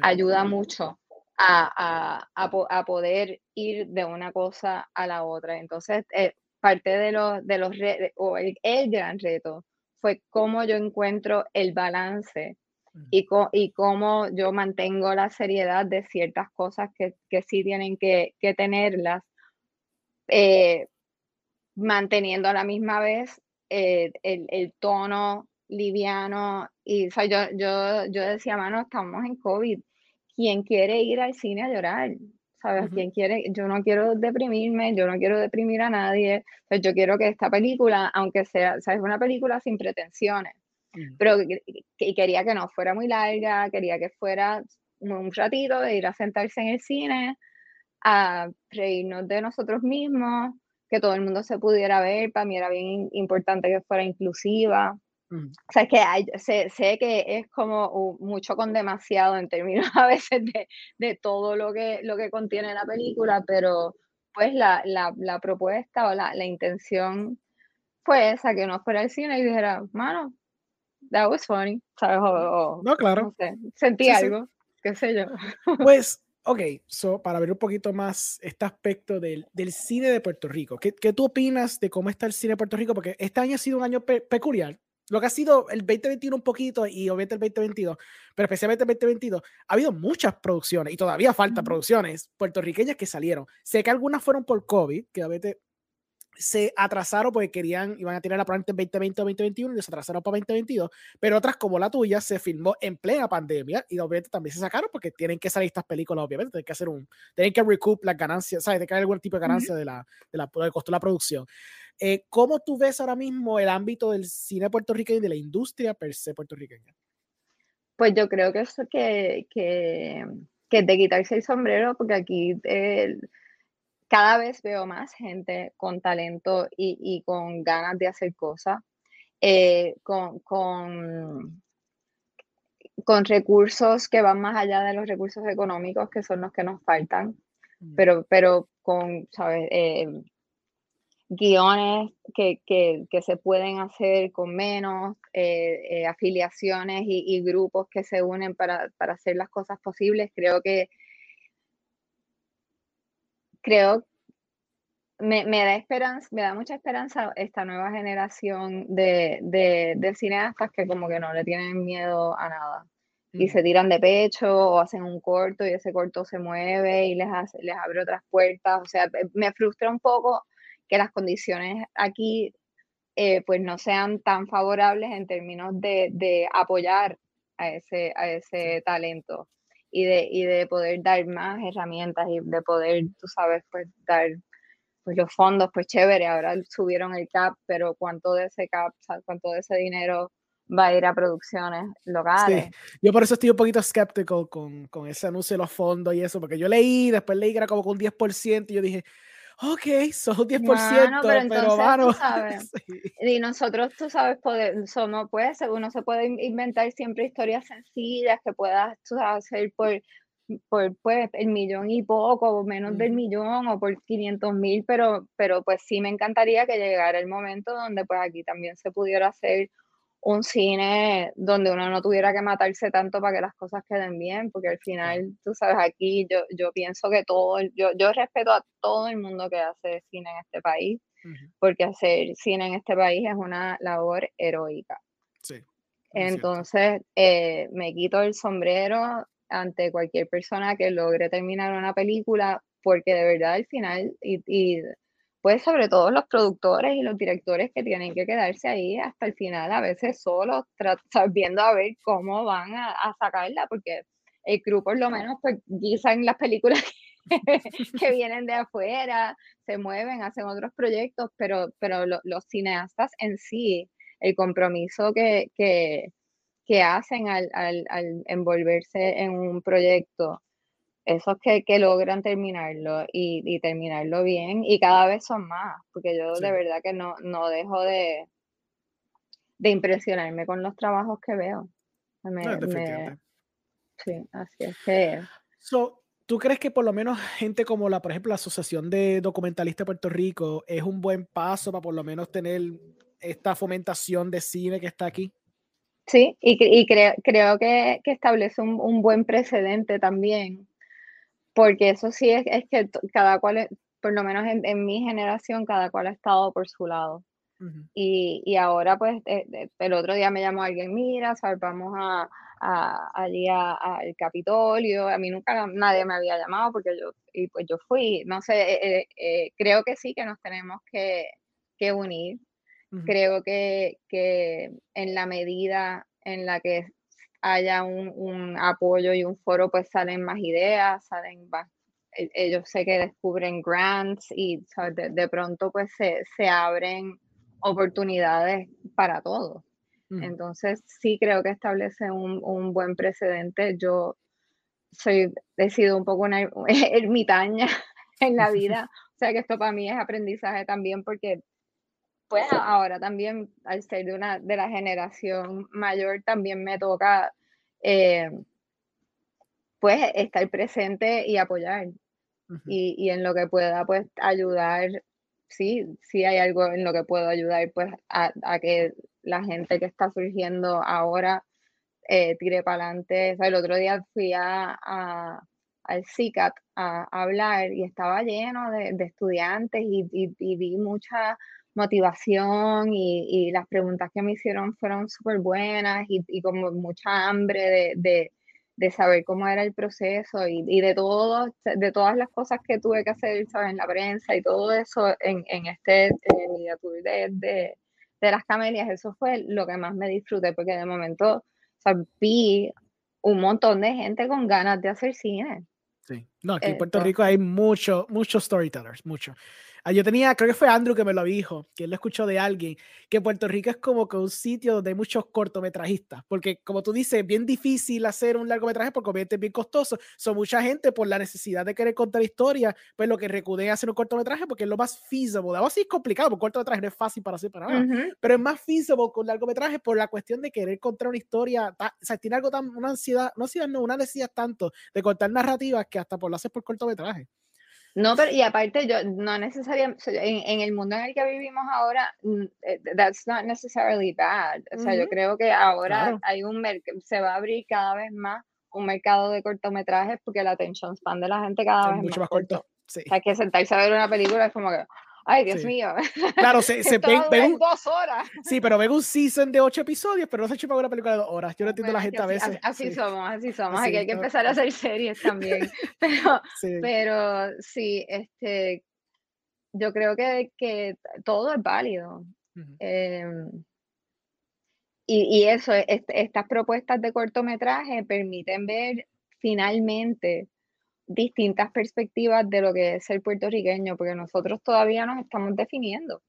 ayuda mucho a, a, a, poder ir de una cosa a la otra. Entonces, eh, parte de los, de los o el, gran reto fue cómo yo encuentro el balance y, y cómo yo mantengo la seriedad de ciertas cosas que, que sí tienen que, que tenerlas, eh, manteniendo a la misma vez el, el, tono liviano. Y o yo, yo, yo decía, mano, estamos en COVID. ¿Quién quiere ir al cine a llorar? ¿Sabes? ¿Quién quiere? Yo no quiero deprimirme, yo no quiero deprimir a nadie. yo quiero que esta película, aunque sea, ¿sabes? Una película sin pretensiones. Pero que, quería que no fuera muy larga, quería que fuera un ratito de ir a sentarse en el cine, a reírnos de nosotros mismos, que todo el mundo se pudiera ver. Para mí era bien importante que fuera inclusiva. O sea, es que hay, sé, sé, que es como mucho con demasiado en términos a veces de, de, todo lo que, lo que contiene la película, pero pues la, la, la propuesta o la, la, intención fue esa, que uno fuera al cine y dijera, mano, that was funny, ¿sabes? O, no, claro. No sé, sentí algo, qué sé yo. Pues, ok, so, para ver un poquito más este aspecto del, del cine de Puerto Rico, ¿qué, ¿qué, tú opinas de cómo está el cine de Puerto Rico? Porque este año ha sido un año peculiar lo que ha sido el 2021 un poquito y obviamente el 2022, pero especialmente el 2022, ha habido muchas producciones y todavía faltan producciones puertorriqueñas que salieron. Sé que algunas fueron por COVID, que obviamente se atrasaron porque querían, iban a tirar la probablemente en 2020 o 2021 y se atrasaron para 2022, pero otras como la tuya se filmó en plena pandemia y obviamente también se sacaron porque tienen que salir estas películas, obviamente, tienen que hacer un, tienen que recoup las ganancias, ¿sabes? Tienen que haber algún tipo de ganancia de la, de la, del costo de la producción. Eh, ¿Cómo tú ves ahora mismo el ámbito del cine puertorriqueño y de la industria per se puertorriqueña? Pues yo creo que eso que, que, que de quitarse el sombrero, porque aquí cada vez veo más gente con talento y, con ganas de hacer cosas, eh, con, con, recursos que van más allá de los recursos económicos, que son los que nos faltan, mm. pero, pero con, ¿sabes? Eh, guiones que, se pueden hacer con menos, eh, afiliaciones y, grupos que se unen para, para hacer las cosas posibles. Creo que creo, me, me, da esperanza, me da mucha esperanza esta nueva generación de, de, cineastas que como que no le tienen miedo a nada y mm. se tiran de pecho o hacen un corto y ese corto se mueve y les, les abre otras puertas. O sea, me frustra un poco que las condiciones aquí eh, pues no sean tan favorables en términos de, de apoyar a ese, a ese talento y de, y de poder dar más herramientas y de poder, tú sabes, pues dar pues los fondos, pues chévere, ahora subieron el CAP, pero cuánto de ese CAP, cuánto de ese dinero va a ir a producciones locales. Sí. Yo por eso estoy un poquito escéptico con, con ese anuncio de los fondos y eso, porque yo leí, después leí que era como con 10% y yo dije, ok, son 10%, pero, pero sabes, Y nosotros, tú sabes, poder, somos, pues, uno se puede inventar siempre historias sencillas que puedas hacer por, por pues, el millón y poco, o menos del millón, o por 500 mil, pero, pero pues sí me encantaría que llegara el momento donde pues aquí también se pudiera hacer un cine donde uno no tuviera que matarse tanto para que las cosas queden bien, porque al final, tú sabes, aquí yo, yo pienso que todo, yo, yo respeto a todo el mundo que hace cine en este país, porque hacer cine en este país es una labor heroica. Sí. Entonces, eh, me quito el sombrero ante cualquier persona que logre terminar una película, porque de verdad al final, y, y pues sobre todo los productores y los directores que tienen que quedarse ahí hasta el final, a veces solos, viendo a ver cómo van a, sacarla, porque el crew por lo menos pues guisan las películas que, vienen de afuera, se mueven, hacen otros proyectos, pero, pero los cineastas en sí, el compromiso que, que, hacen al, al, al envolverse en un proyecto esos que, que logran terminarlo y, terminarlo bien, y cada vez son más, porque yo de verdad que no, no dejo de, de impresionarme con los trabajos que veo. sí, así es que... ¿Tú crees que por lo menos gente como la, por ejemplo, la Asociación de Documentalistas de Puerto Rico es un buen paso para por lo menos tener esta fomentación de cine que está aquí? Sí, y, y creo, creo que, que establece un, un, buen precedente también porque eso sí es, es que cada cual, por lo menos en, mi generación, cada cual ha estado por su lado. y, y, ahora, pues, eh, eh, el otro día me llamó alguien, mira, ¿sabes? vamos a, a allí al Capitolio. A mí nunca nadie me había llamado porque yo, y pues yo fui. No sé, eh, creo que sí que nos tenemos que, que unir. Creo que, que en la medida en la que haya un, apoyo y un foro, pues salen más ideas, salen más, e, ellos sé que descubren grants y de, pronto pues se, abren oportunidades para todos. Entonces sí creo que establece un, buen precedente. Yo soy, he sido un poco una ermitaña en la vida, o sea que esto para mí es aprendizaje también porque pues ahora también, al ser de una de la generación mayor, también me toca eh, pues estar presente y apoyar. y, en lo que pueda, pues ayudar, sí, sí hay algo en lo que puedo ayudar, pues a, que la gente que está surgiendo ahora eh, tire para adelante. el otro día fui a, al CICAT a, hablar y estaba lleno de, estudiantes y, y, vi mucha motivación y, las preguntas que me hicieron fueron súper buenas y, como mucha hambre de, saber cómo era el proceso y, de todo, de todas las cosas que tuve que hacer ¿sabes? en la prensa y todo eso en, en este miniatur de, las camelias, eso fue lo que más me disfruté porque de momento vi un montón de gente con ganas de hacer cine. Sí, No, aquí en Puerto Rico hay muchos, muchos storytellers, muchos. Ah, yo tenía, creo que fue Andrew que me lo dijo, que él lo escuchó de alguien, que Puerto Rico es como que un sitio donde hay muchos cortometrajistas, porque como tú dices, es bien difícil hacer un largometraje porque obviamente es bien costoso. Son mucha gente por la necesidad de querer contar historia, pues lo que recuden hacer un cortometraje porque es lo más feasible. Algo así es complicado, porque cortometraje no es fácil para hacer para nada, pero es más feasible con largometraje por la cuestión de querer contar una historia, o sea, tiene algo tan, una ansiedad, no ansiedad, no, una necesidad tanto de contar narrativas que hasta por lo haces por cortometraje. No, pero y aparte yo no necesariamente en, en, el mundo en el que vivimos ahora mm, eh, that's not necessarily bad. O sea, yo creo que ahora hay un se va a abrir cada vez más un mercado de cortometrajes porque la attention span de la gente cada vez es mucho más, corto. Sí. O sea, que sentarse a ver una película es como que Ay, Dios mío. Claro, se, se ven, dos horas. Sí, pero ven un season de ocho episodios, pero no se chupa una película de dos horas. Yo no entiendo la gente a veces. Así, somos, así somos. hay que empezar a hacer series también. Pero sí. pero sí, este, yo creo que, que todo es válido. Em, y, y, eso, estas propuestas de cortometraje permiten ver finalmente distintas perspectivas de lo que es ser puertorriqueño, porque nosotros todavía nos estamos definiendo.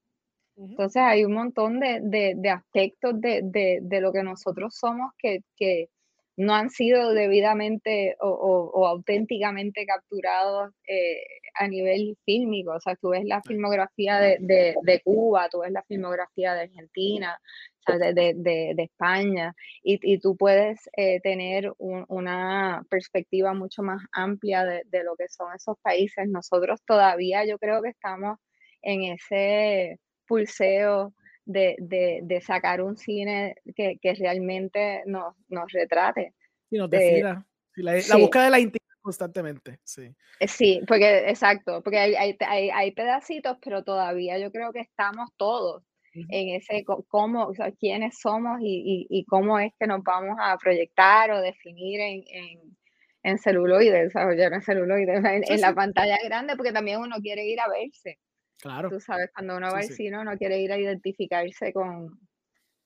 Entonces hay un montón de, de, aspectos de, de, lo que nosotros somos que, que no han sido debidamente o, o, auténticamente capturados eh, a nivel fílmico. O sea, tú ves la filmografía de, Cuba, tú ves la filmografía de Argentina, de, España, y, tú puedes eh, tener una perspectiva mucho más amplia de, lo que son esos países. Nosotros todavía yo creo que estamos en ese pulseo de, sacar un cine que, realmente nos, nos retrate. Y nos defina. la, búsqueda de la intimidad constantemente, sí. Eh, sí, porque exacto, porque hay, hay, hay, pedacitos, pero todavía yo creo que estamos todos en ese cómo, o sea, quiénes somos y, y, cómo es que nos vamos a proyectar o definir en, en, en celuloides, en celuloides, en, la pantalla grande, porque también uno quiere ir a verse. Claro. Tú sabes, cuando uno va al cine, uno quiere ir a identificarse con,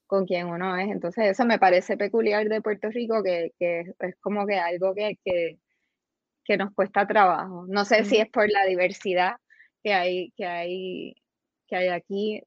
con quien uno es. Entonces, eso me parece peculiar de Puerto Rico, que, que es como que algo que, que, que nos cuesta trabajo. No sé si es por la diversidad que hay, que hay, que hay aquí,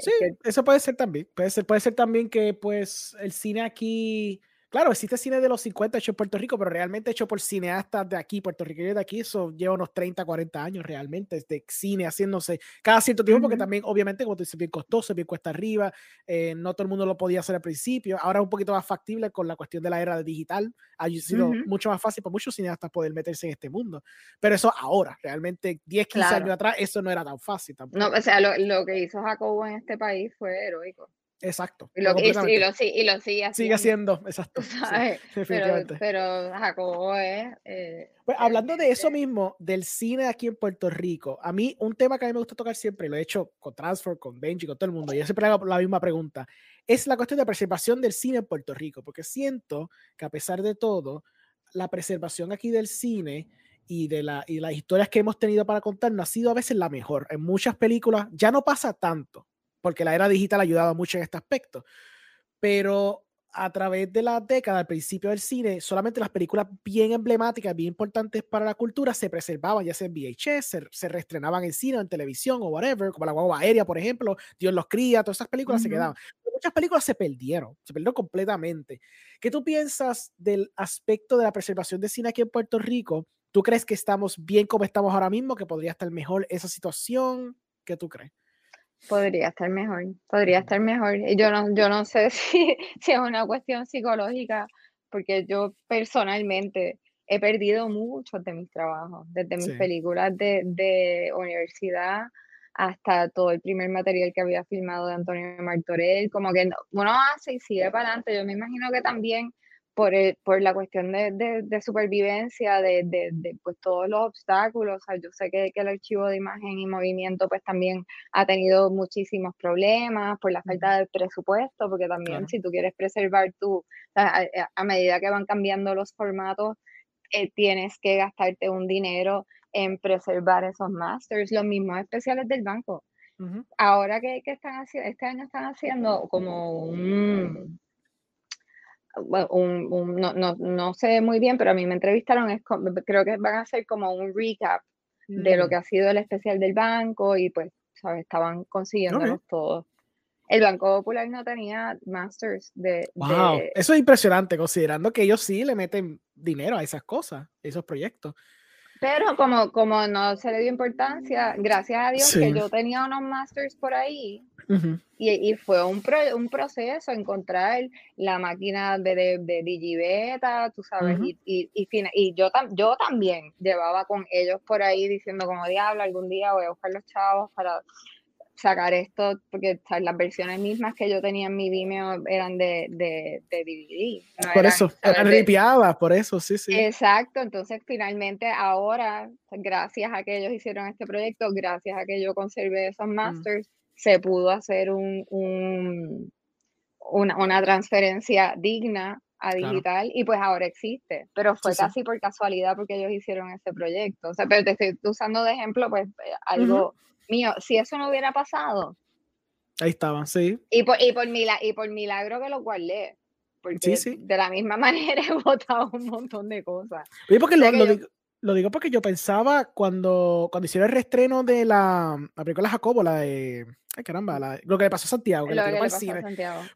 sí, eso puede ser también. Puede ser, puede ser también que pues el cine aquí Claro, existe cine de los 50 hecho en Puerto Rico, pero realmente hecho por cineastas de aquí, puertorriqueños de aquí, eso lleva unos 30, 40 años realmente, de cine haciéndose cada cierto tiempo, porque también, obviamente, como tú dices, bien costoso, bien cuesta arriba, eh, no todo el mundo lo podía hacer al principio, ahora es un poquito más factible con la cuestión de la era digital, ha sido mucho más fácil para muchos cineastas poder meterse en este mundo, pero eso ahora, realmente 10, 15 años atrás, eso no era tan fácil tampoco. No, o sea, lo, lo que hizo Jacobo en este país fue heroico. Exacto. Y lo, y, lo, y lo, sigue haciendo. Sigue haciendo, exacto. pero, pero, Jacobo es... Eh, pues hablando de eso mismo, del cine aquí en Puerto Rico, a mí un tema que a mí me gusta tocar siempre, lo he hecho con Transfer, con Benji, con todo el mundo, y yo siempre hago la misma pregunta, es la cuestión de preservación del cine en Puerto Rico, porque siento que a pesar de todo, la preservación aquí del cine y de la, y las historias que hemos tenido para contar no ha sido a veces la mejor. En muchas películas ya no pasa tanto, porque la era digital ha ayudado mucho en este aspecto. Pero a través de la década, al principio del cine, solamente las películas bien emblemáticas, bien importantes para la cultura, se preservaban, ya sea en VHS, se, se reestrenaban en cine, en televisión o whatever, como La Guagua Aérea, por ejemplo, Dios los cría, todas esas películas se quedaban. muchas películas se perdieron, se perdieron completamente. ¿Qué tú piensas del aspecto de la preservación de cine aquí en Puerto Rico? ¿Tú crees que estamos bien como estamos ahora mismo, que podría estar mejor esa situación? ¿Qué tú crees? Podría estar mejor, podría estar mejor. Y yo no, yo no sé si, si es una cuestión psicológica, porque yo personalmente he perdido muchos de mis trabajos, desde mis películas de, de, universidad hasta todo el primer material que había filmado de Antonio Martorell, como que uno hace y sigue para adelante. Yo me imagino que también por, por la cuestión de, de, supervivencia, de, de, pues todos los obstáculos. O sea, yo sé que, que, el archivo de imagen y movimiento pues también ha tenido muchísimos problemas por la falta de presupuesto, porque también si tú quieres preservar tu, a, medida que van cambiando los formatos, eh, tienes que gastarte un dinero en preservar esos masters, los mismos especiales del banco. Ahora que, que están haciendo, este año están haciendo como un un, no, no, no, sé muy bien, pero a mí me entrevistaron, es, creo que van a hacer como un recap de lo mm. que ha sido el especial del banco y pues, ¿sabes? Estaban consiguiéndonos todos. El Banco Popular no tenía masters de, Wow, eso es impresionante, considerando que ellos sí le meten dinero a esas cosas, esos proyectos. Pero como, como no se le dio importancia, gracias a Dios que yo tenía unos masters por ahí y, y, fue un, un proceso encontrar la máquina de, de, de Digibeta, tú sabes, y, y, y, yo, yo también llevaba con ellos por ahí diciendo como diablo, algún día voy a buscar los chavos para sacar esto, porque las versiones mismas que yo tenía en mi Vimeo eran de, de, de DVD. por eso, eran ripiadas, por eso, sí, sí. Exacto, entonces finalmente ahora, gracias a que ellos hicieron este proyecto, gracias a que yo conservé esos mm. masters, se pudo hacer un, un una, una, transferencia digna a digital y pues ahora existe, pero fue casi por casualidad porque ellos hicieron ese proyecto. O sea, pero te estoy usando de ejemplo pues eh, algo mío, si eso no hubiera pasado. Ahí estaba, sí. Y por, y por, y por milagro que lo guardé. Porque de la misma manera he votado un montón de cosas. porque lo, lo, digo, porque yo pensaba cuando, cuando hicieron el reestreno de la, la película Jacobo, la de. Ay, caramba, lo que le pasó a Santiago. Que le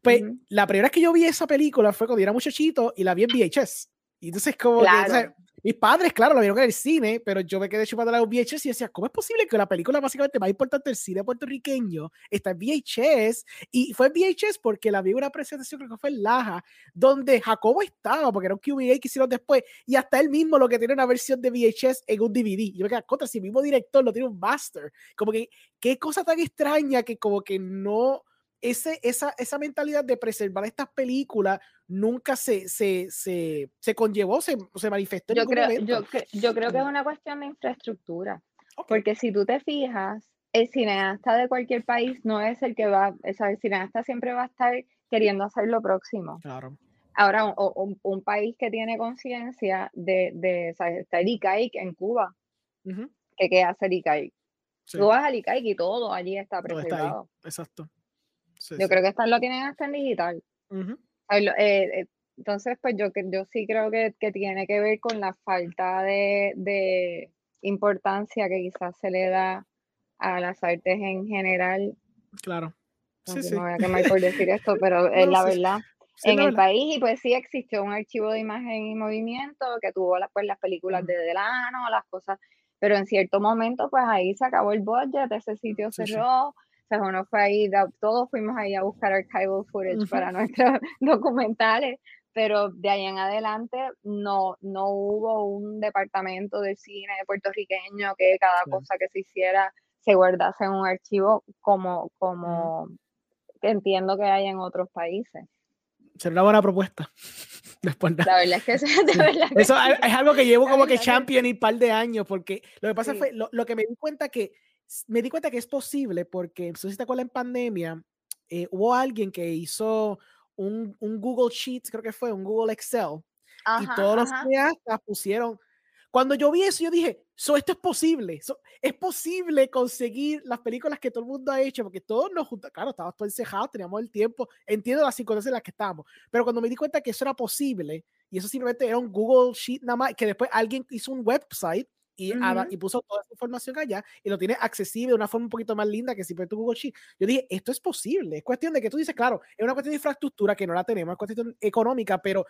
Pues la primera vez que yo vi esa película fue cuando yo era muchachito y la vi en VHS. Y entonces, como que, mis padres, claro, lo vieron en el cine, pero yo me quedé chupando la VHS y decía, ¿cómo es posible que la película básicamente más importante del cine puertorriqueño está en VHS? Y fue VHS porque la vi una presentación, creo que fue en Laja, donde Jacobo estaba, porque era un QBA que hicieron después, y hasta él mismo lo que tiene una versión de VHS en un DVD. Yo me quedé, contra, si el mismo director lo tiene un master. Como que, qué cosa tan extraña que como que no ese, esa, esa mentalidad de preservar estas películas nunca se, se, se, se conllevó, se, se manifestó. Yo, creo, yo, yo, creo que es una cuestión de infraestructura, porque si tú te fijas, el cineasta de cualquier país no es el que va, o sea, el cineasta siempre va a estar queriendo hacer lo próximo. Claro. Ahora, un, un, país que tiene conciencia de, de, o sea, está el ICAIC en Cuba. que ¿Qué hace el ICAIC? Tú vas al ICAIC y todo allí está preservado. Exacto. yo creo que esta lo tienen hasta en digital. Eh, entonces, pues yo, yo sí creo que, tiene que ver con la falta de, importancia que quizás se le da a las artes en general. Claro. Sí, sí. No voy a quemar por decir esto, pero es la verdad. en el país, y pues sí existió un archivo de imagen y movimiento que tuvo pues, las películas de Delano, las cosas, pero en cierto momento, pues ahí se acabó el budget, ese sitio cerró sea, uno fue ahí, todos fuimos ahí a buscar archival footage para nuestros documentales, pero de ahí en adelante no, no hubo un departamento de cine puertorriqueño que cada cosa que se hiciera se guardase en un archivo como, como entiendo que hay en otros países. Sería una buena propuesta. Después, la verdad es que, eso, es algo que llevo como que champion y un par de años, porque lo que pasa fue, lo, lo, que me di cuenta que me di cuenta que es posible porque, no sé si te acuerdas, en pandemia eh, hubo alguien que hizo un, un, Google Sheets, creo que fue, un Google Excel, y todos los cineastas pusieron. Cuando yo vi eso, yo dije, so, esto es posible, es posible conseguir las películas que todo el mundo ha hecho, porque todos nos juntamos, claro, estábamos todos encejados, teníamos el tiempo, entiendo las circunstancias en las que estábamos, pero cuando me di cuenta que eso era posible, y eso simplemente era un Google Sheet nada más, que después alguien hizo un website y, y, puso toda esa información allá y lo tiene accesible de una forma un poquito más linda que si tu Google Sheet. Yo dije, esto es posible. Es cuestión de que tú dices, claro, es una cuestión de infraestructura que no la tenemos, es cuestión económica, pero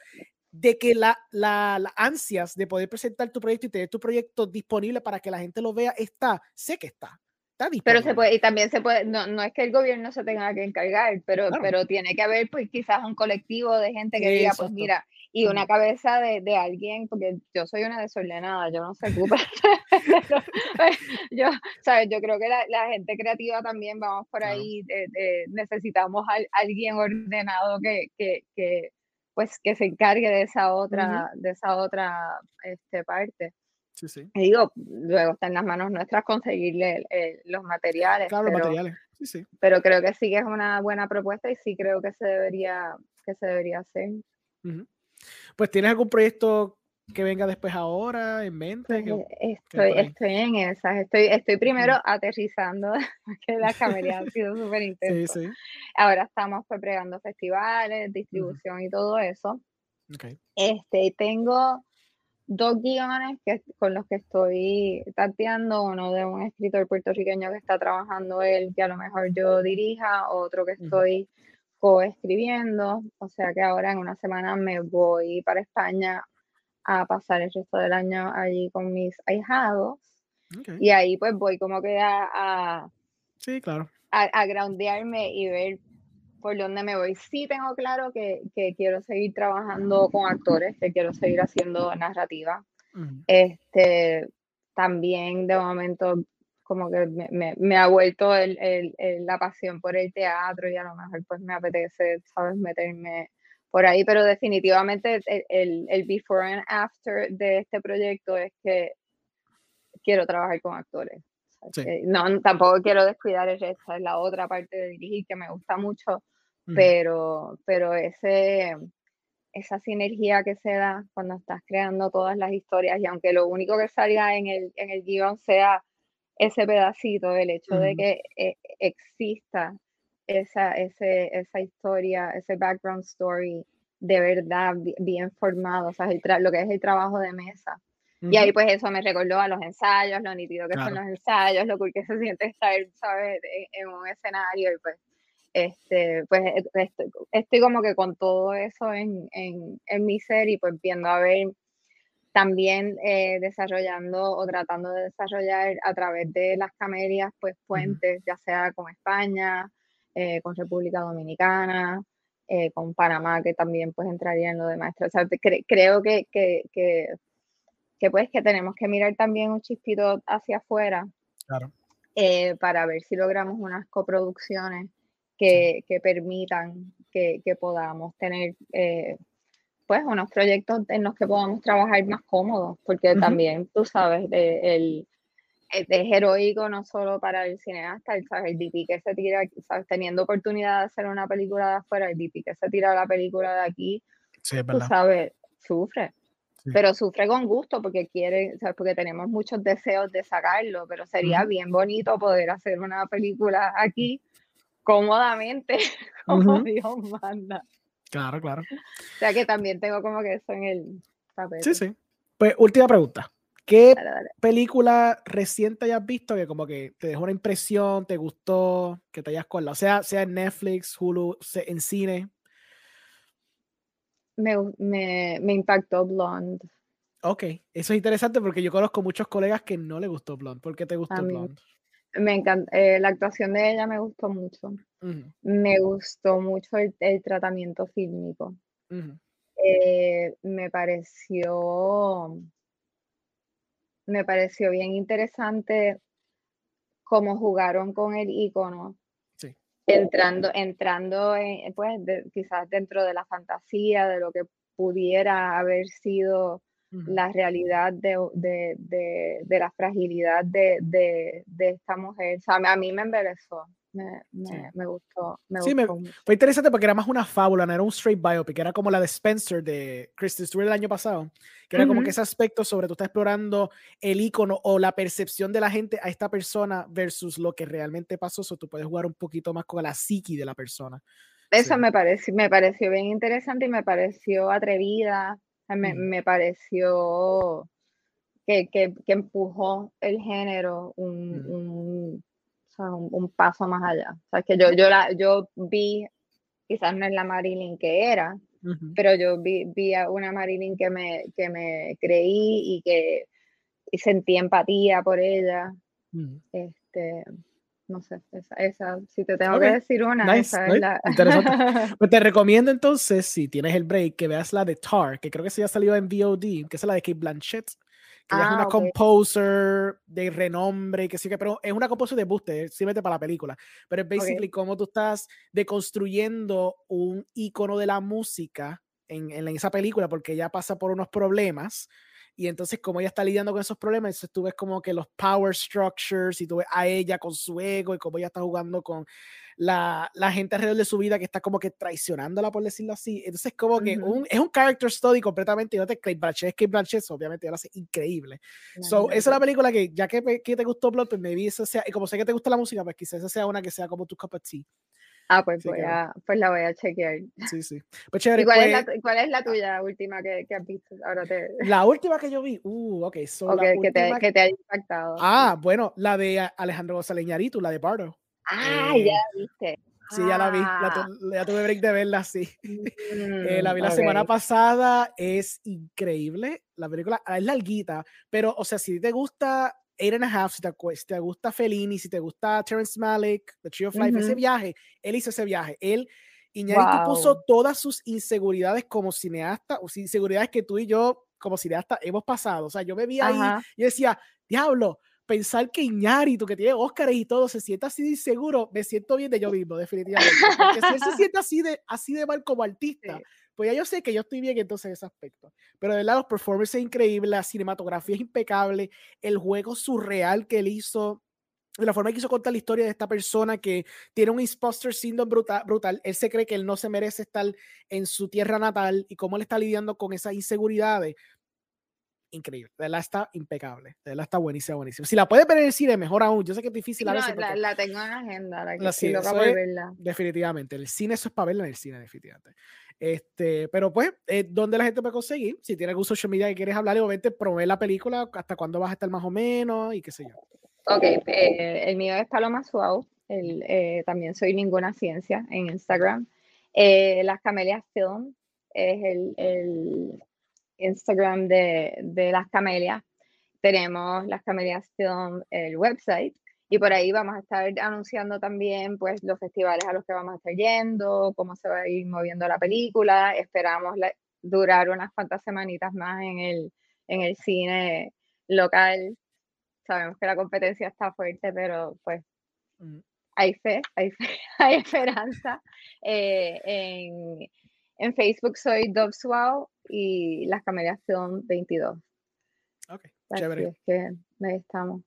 de que la, la, la, ansias de poder presentar tu proyecto y tener tu proyecto disponible para que la gente lo vea está, sé que está. Está pero se puede, y también se puede, no, no es que el gobierno se tenga que encargar, pero, pero tiene que haber pues quizás un colectivo de gente que diga, pues mira, y una cabeza de, de, alguien, porque yo soy una desordenada, yo no sé yo, ¿sabes? yo creo que la, la, gente creativa también, vamos por ahí, necesitamos a, alguien ordenado que, que, que, pues, que se encargue de esa otra, de esa otra este, parte. Sí, sí. Y digo, luego está en las manos nuestras conseguirle los materiales. Claro, pero, los materiales. Sí, sí. Pero creo que sí que es una buena propuesta y sí creo que se debería, que se debería hacer. Pues, ¿tienes algún proyecto que venga después ahora en mente? Pues, estoy, estoy en esas. Estoy, estoy primero aterrizando, que la camería ha sido súper intensa. Ahora estamos pues, pregando festivales, distribución y todo eso. Okay. Este, tengo dos guiones que, con los que estoy tateando, uno de un escritor puertorriqueño que está trabajando él, que a lo mejor yo dirija, otro que estoy coescribiendo, o sea que ahora en una semana me voy para España a pasar el resto del año allí con mis ahijados. Y ahí pues voy como que a, sí, claro. a, a groundearme y ver por dónde me voy. Sí tengo claro que, que, quiero seguir trabajando con actores, que quiero seguir haciendo narrativa. Este, también de momento como que me, me, ha vuelto el, el, la pasión por el teatro y a lo mejor pues me apetece, sabes, meterme por ahí, pero definitivamente el, el, before and after de este proyecto es que quiero trabajar con actores. No, tampoco quiero descuidar el resto, es la otra parte de dirigir que me gusta mucho, pero, pero ese, esa sinergia que se da cuando estás creando todas las historias y aunque lo único que salga en el, en el guion sea ese pedacito, el hecho de que eh, exista esa, ese, esa historia, ese background story de verdad bien formado, o sea, lo que es el trabajo de mesa. Y ahí pues eso me recordó a los ensayos, lo nítido que son los ensayos, lo cool que se siente estar, ¿sabes?, en, un escenario y pues, este, pues e, estoy, como que con todo eso en, en, en mi ser y pues viendo a ver también eh, desarrollando o tratando de desarrollar a través de las camelias, pues puentes, ya sea con España, eh, con República Dominicana, eh, con Panamá, que también pues entraría en lo de maestro. O sea, creo que, que, que, que, pues que tenemos que mirar también un chispito hacia afuera para ver si logramos unas coproducciones que, que permitan que, podamos tener pues unos proyectos en los que podamos trabajar más cómodos, porque también, tú sabes, el, es heroico no solo para el cineasta, el, ¿sabes? el DP que se tira, ¿sabes? teniendo oportunidad de hacer una película de afuera, el DP que se tira la película de aquí, tú sabes, sufre. Pero sufre con gusto porque quiere, ¿sabes? porque tenemos muchos deseos de sacarlo, pero sería bien bonito poder hacer una película aquí cómodamente, como Dios manda. Claro, claro. O sea que también tengo como que eso en el papel. Sí, sí. Pues última pregunta. ¿Qué película reciente hayas visto que como que te dejó una impresión, te gustó, que te hayas colado? Sea, sea en Netflix, Hulu, en cine. Me, me, impactó Blonde. Ok, eso es interesante porque yo conozco muchos colegas que no le gustó Blonde. ¿Por qué te gustó Blonde? Me encanta, eh, la actuación de ella me gustó mucho. Me gustó mucho el, tratamiento fílmico. Eh, me pareció me pareció bien interesante cómo jugaron con el icono. Entrando, entrando pues, quizás dentro de la fantasía, de lo que pudiera haber sido la realidad de, la fragilidad de, esta mujer. O sea, a mí me embelezó. Me, me, gustó. sí, fue interesante porque era más una fábula, no era un straight biopic, era como la de Spencer de Kristen Stewart el año pasado, que era como que ese aspecto sobre tú estás explorando el icono o la percepción de la gente a esta persona versus lo que realmente pasó, o tú puedes jugar un poquito más con la psiqui de la persona. Eso me, pareció, me pareció bien interesante y me pareció atrevida, me, me pareció que, que, que, empujó el género un, un, paso más allá. O sea, que yo, yo, la, yo vi, quizás no es la Marilyn que era, pero yo vi, vi, a una Marilyn que me, que me creí y que sentí empatía por ella. Este, no sé, esa, esa, si te tengo que decir una, esa es la... Pues te recomiendo entonces, si tienes el break, que veas la de Tar, que creo que se ya salió en VOD, que es la de Kate Blanchett que es una ah, composer de renombre, que sí que, pero es una composer de buste, simplemente para la película. Pero es basically como tú estás deconstruyendo un icono de la música en, en, esa película, porque ella pasa por unos problemas. Y entonces, como ella está lidiando con esos problemas, entonces tú ves como que los power structures y tú ves a ella con su ego y cómo ella está jugando con la, la, gente alrededor de su vida que está como que traicionándola, por decirlo así. Entonces, como que un, es un character study completamente. Y no te Kate Blanchett, Kate Blanchett, obviamente, lo hace increíble. so, esa es la película que, ya que, que te gustó Blood, pues me vi esa sea, y como sé que te gusta la música, pues quizás esa sea una que sea como tu cup of tea. Ah, pues, voy a, pues la voy a chequear. Sí, sí. Pues chévere. ¿Y cuál, es la, pues cuál, es la, tuya última que, que, has visto? Ahora te... La última que yo vi, uh, ok. So okay la que, te, que te haya impactado. Ah, bueno, la de Alejandro González Ñaritu, la de Bardo. Ah, eh, ya la viste. Sí, ya la vi, Ah. ya tuve break de verla, sí. eh, la vi la Mm, semana pasada, es increíble. La película es larguita, pero, o sea, si te gusta Eight and a Half, si te, si te gusta Fellini, si te gusta Terrence Malick, The Tree of Life, ese Ujú. viaje, él hizo ese viaje. Él, Iñárritu puso Wow. todas sus inseguridades como cineasta, o inseguridades que tú y yo, como cineasta, hemos pasado. O sea, yo me vi ahí Ajá. y decía, diablo, pensar que Iñárritu, que tiene Óscares y todo, se sienta así de inseguro, me siento bien de yo mismo, definitivamente. Porque si él se siente así de, así de mal como artista, Sí. pues ya yo sé que yo estoy bien entonces en ese aspecto. Pero de verdad, los performances increíbles, la cinematografía es impecable, el juego surreal que él hizo, de la forma que quiso contar la historia de esta persona que tiene un imposter syndrome brutal, brutal. Él se cree que él no se merece estar en su tierra natal y cómo él está lidiando con esas inseguridades. Increíble, de verdad está impecable, de verdad está buenísima, buenísima. Si la puedes ver en el cine, mejor aún. Yo sé que es difícil a No, veces. la, porque- la tengo en agenda, la que La sí, loca es- verla. Definitivamente. El cine, eso es para verlo en el cine, definitivamente. Este, pero pues, eh, ¿dónde la gente puede conseguir? Si tiene algún social media que quieres hablar, obviamente, proveer la película, hasta cuándo vas a estar más o menos y qué sé yo. Ok, eh, el mío es Paloma Suau. El, eh, también soy Ninguna Ciencia en Instagram. Las Camelias Film es el, el Instagram de, de Las Camelias. Tenemos Las Camelias Film, el website. Y por ahí vamos a estar anunciando también pues, los festivales a los que vamos a estar yendo, cómo se va a ir moviendo la película. Esperamos la- durar unas cuantas semanitas más en el, en el cine local. Sabemos que la competencia está fuerte, pero pues Mm, hay fe, hay, fe, hay esperanza. Eh, en, en Facebook soy Dovswau y Las Camelias Film 22. Ok, Así chévere. es que ahí estamos.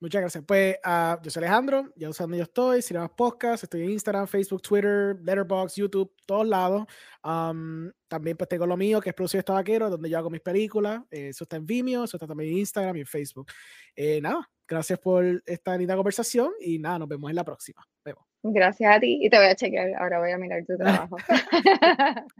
Muchas gracias. Pues ah, yo soy Alejandro, ya usando yo estoy, Cinemas Podcast, estoy en Instagram, Facebook, Twitter, Letterboxd, YouTube, todos lados. Am, también pues tengo lo mío, que es Producción Esta Vaquero, donde yo hago mis películas. Eh, eso está en Vimeo, eso está también en Instagram y en Facebook. Eh, nada, gracias por esta linda conversación y nada, nos vemos en la próxima. Vemos. Gracias a ti y te voy a chequear. Ahora voy a mirar tu trabajo.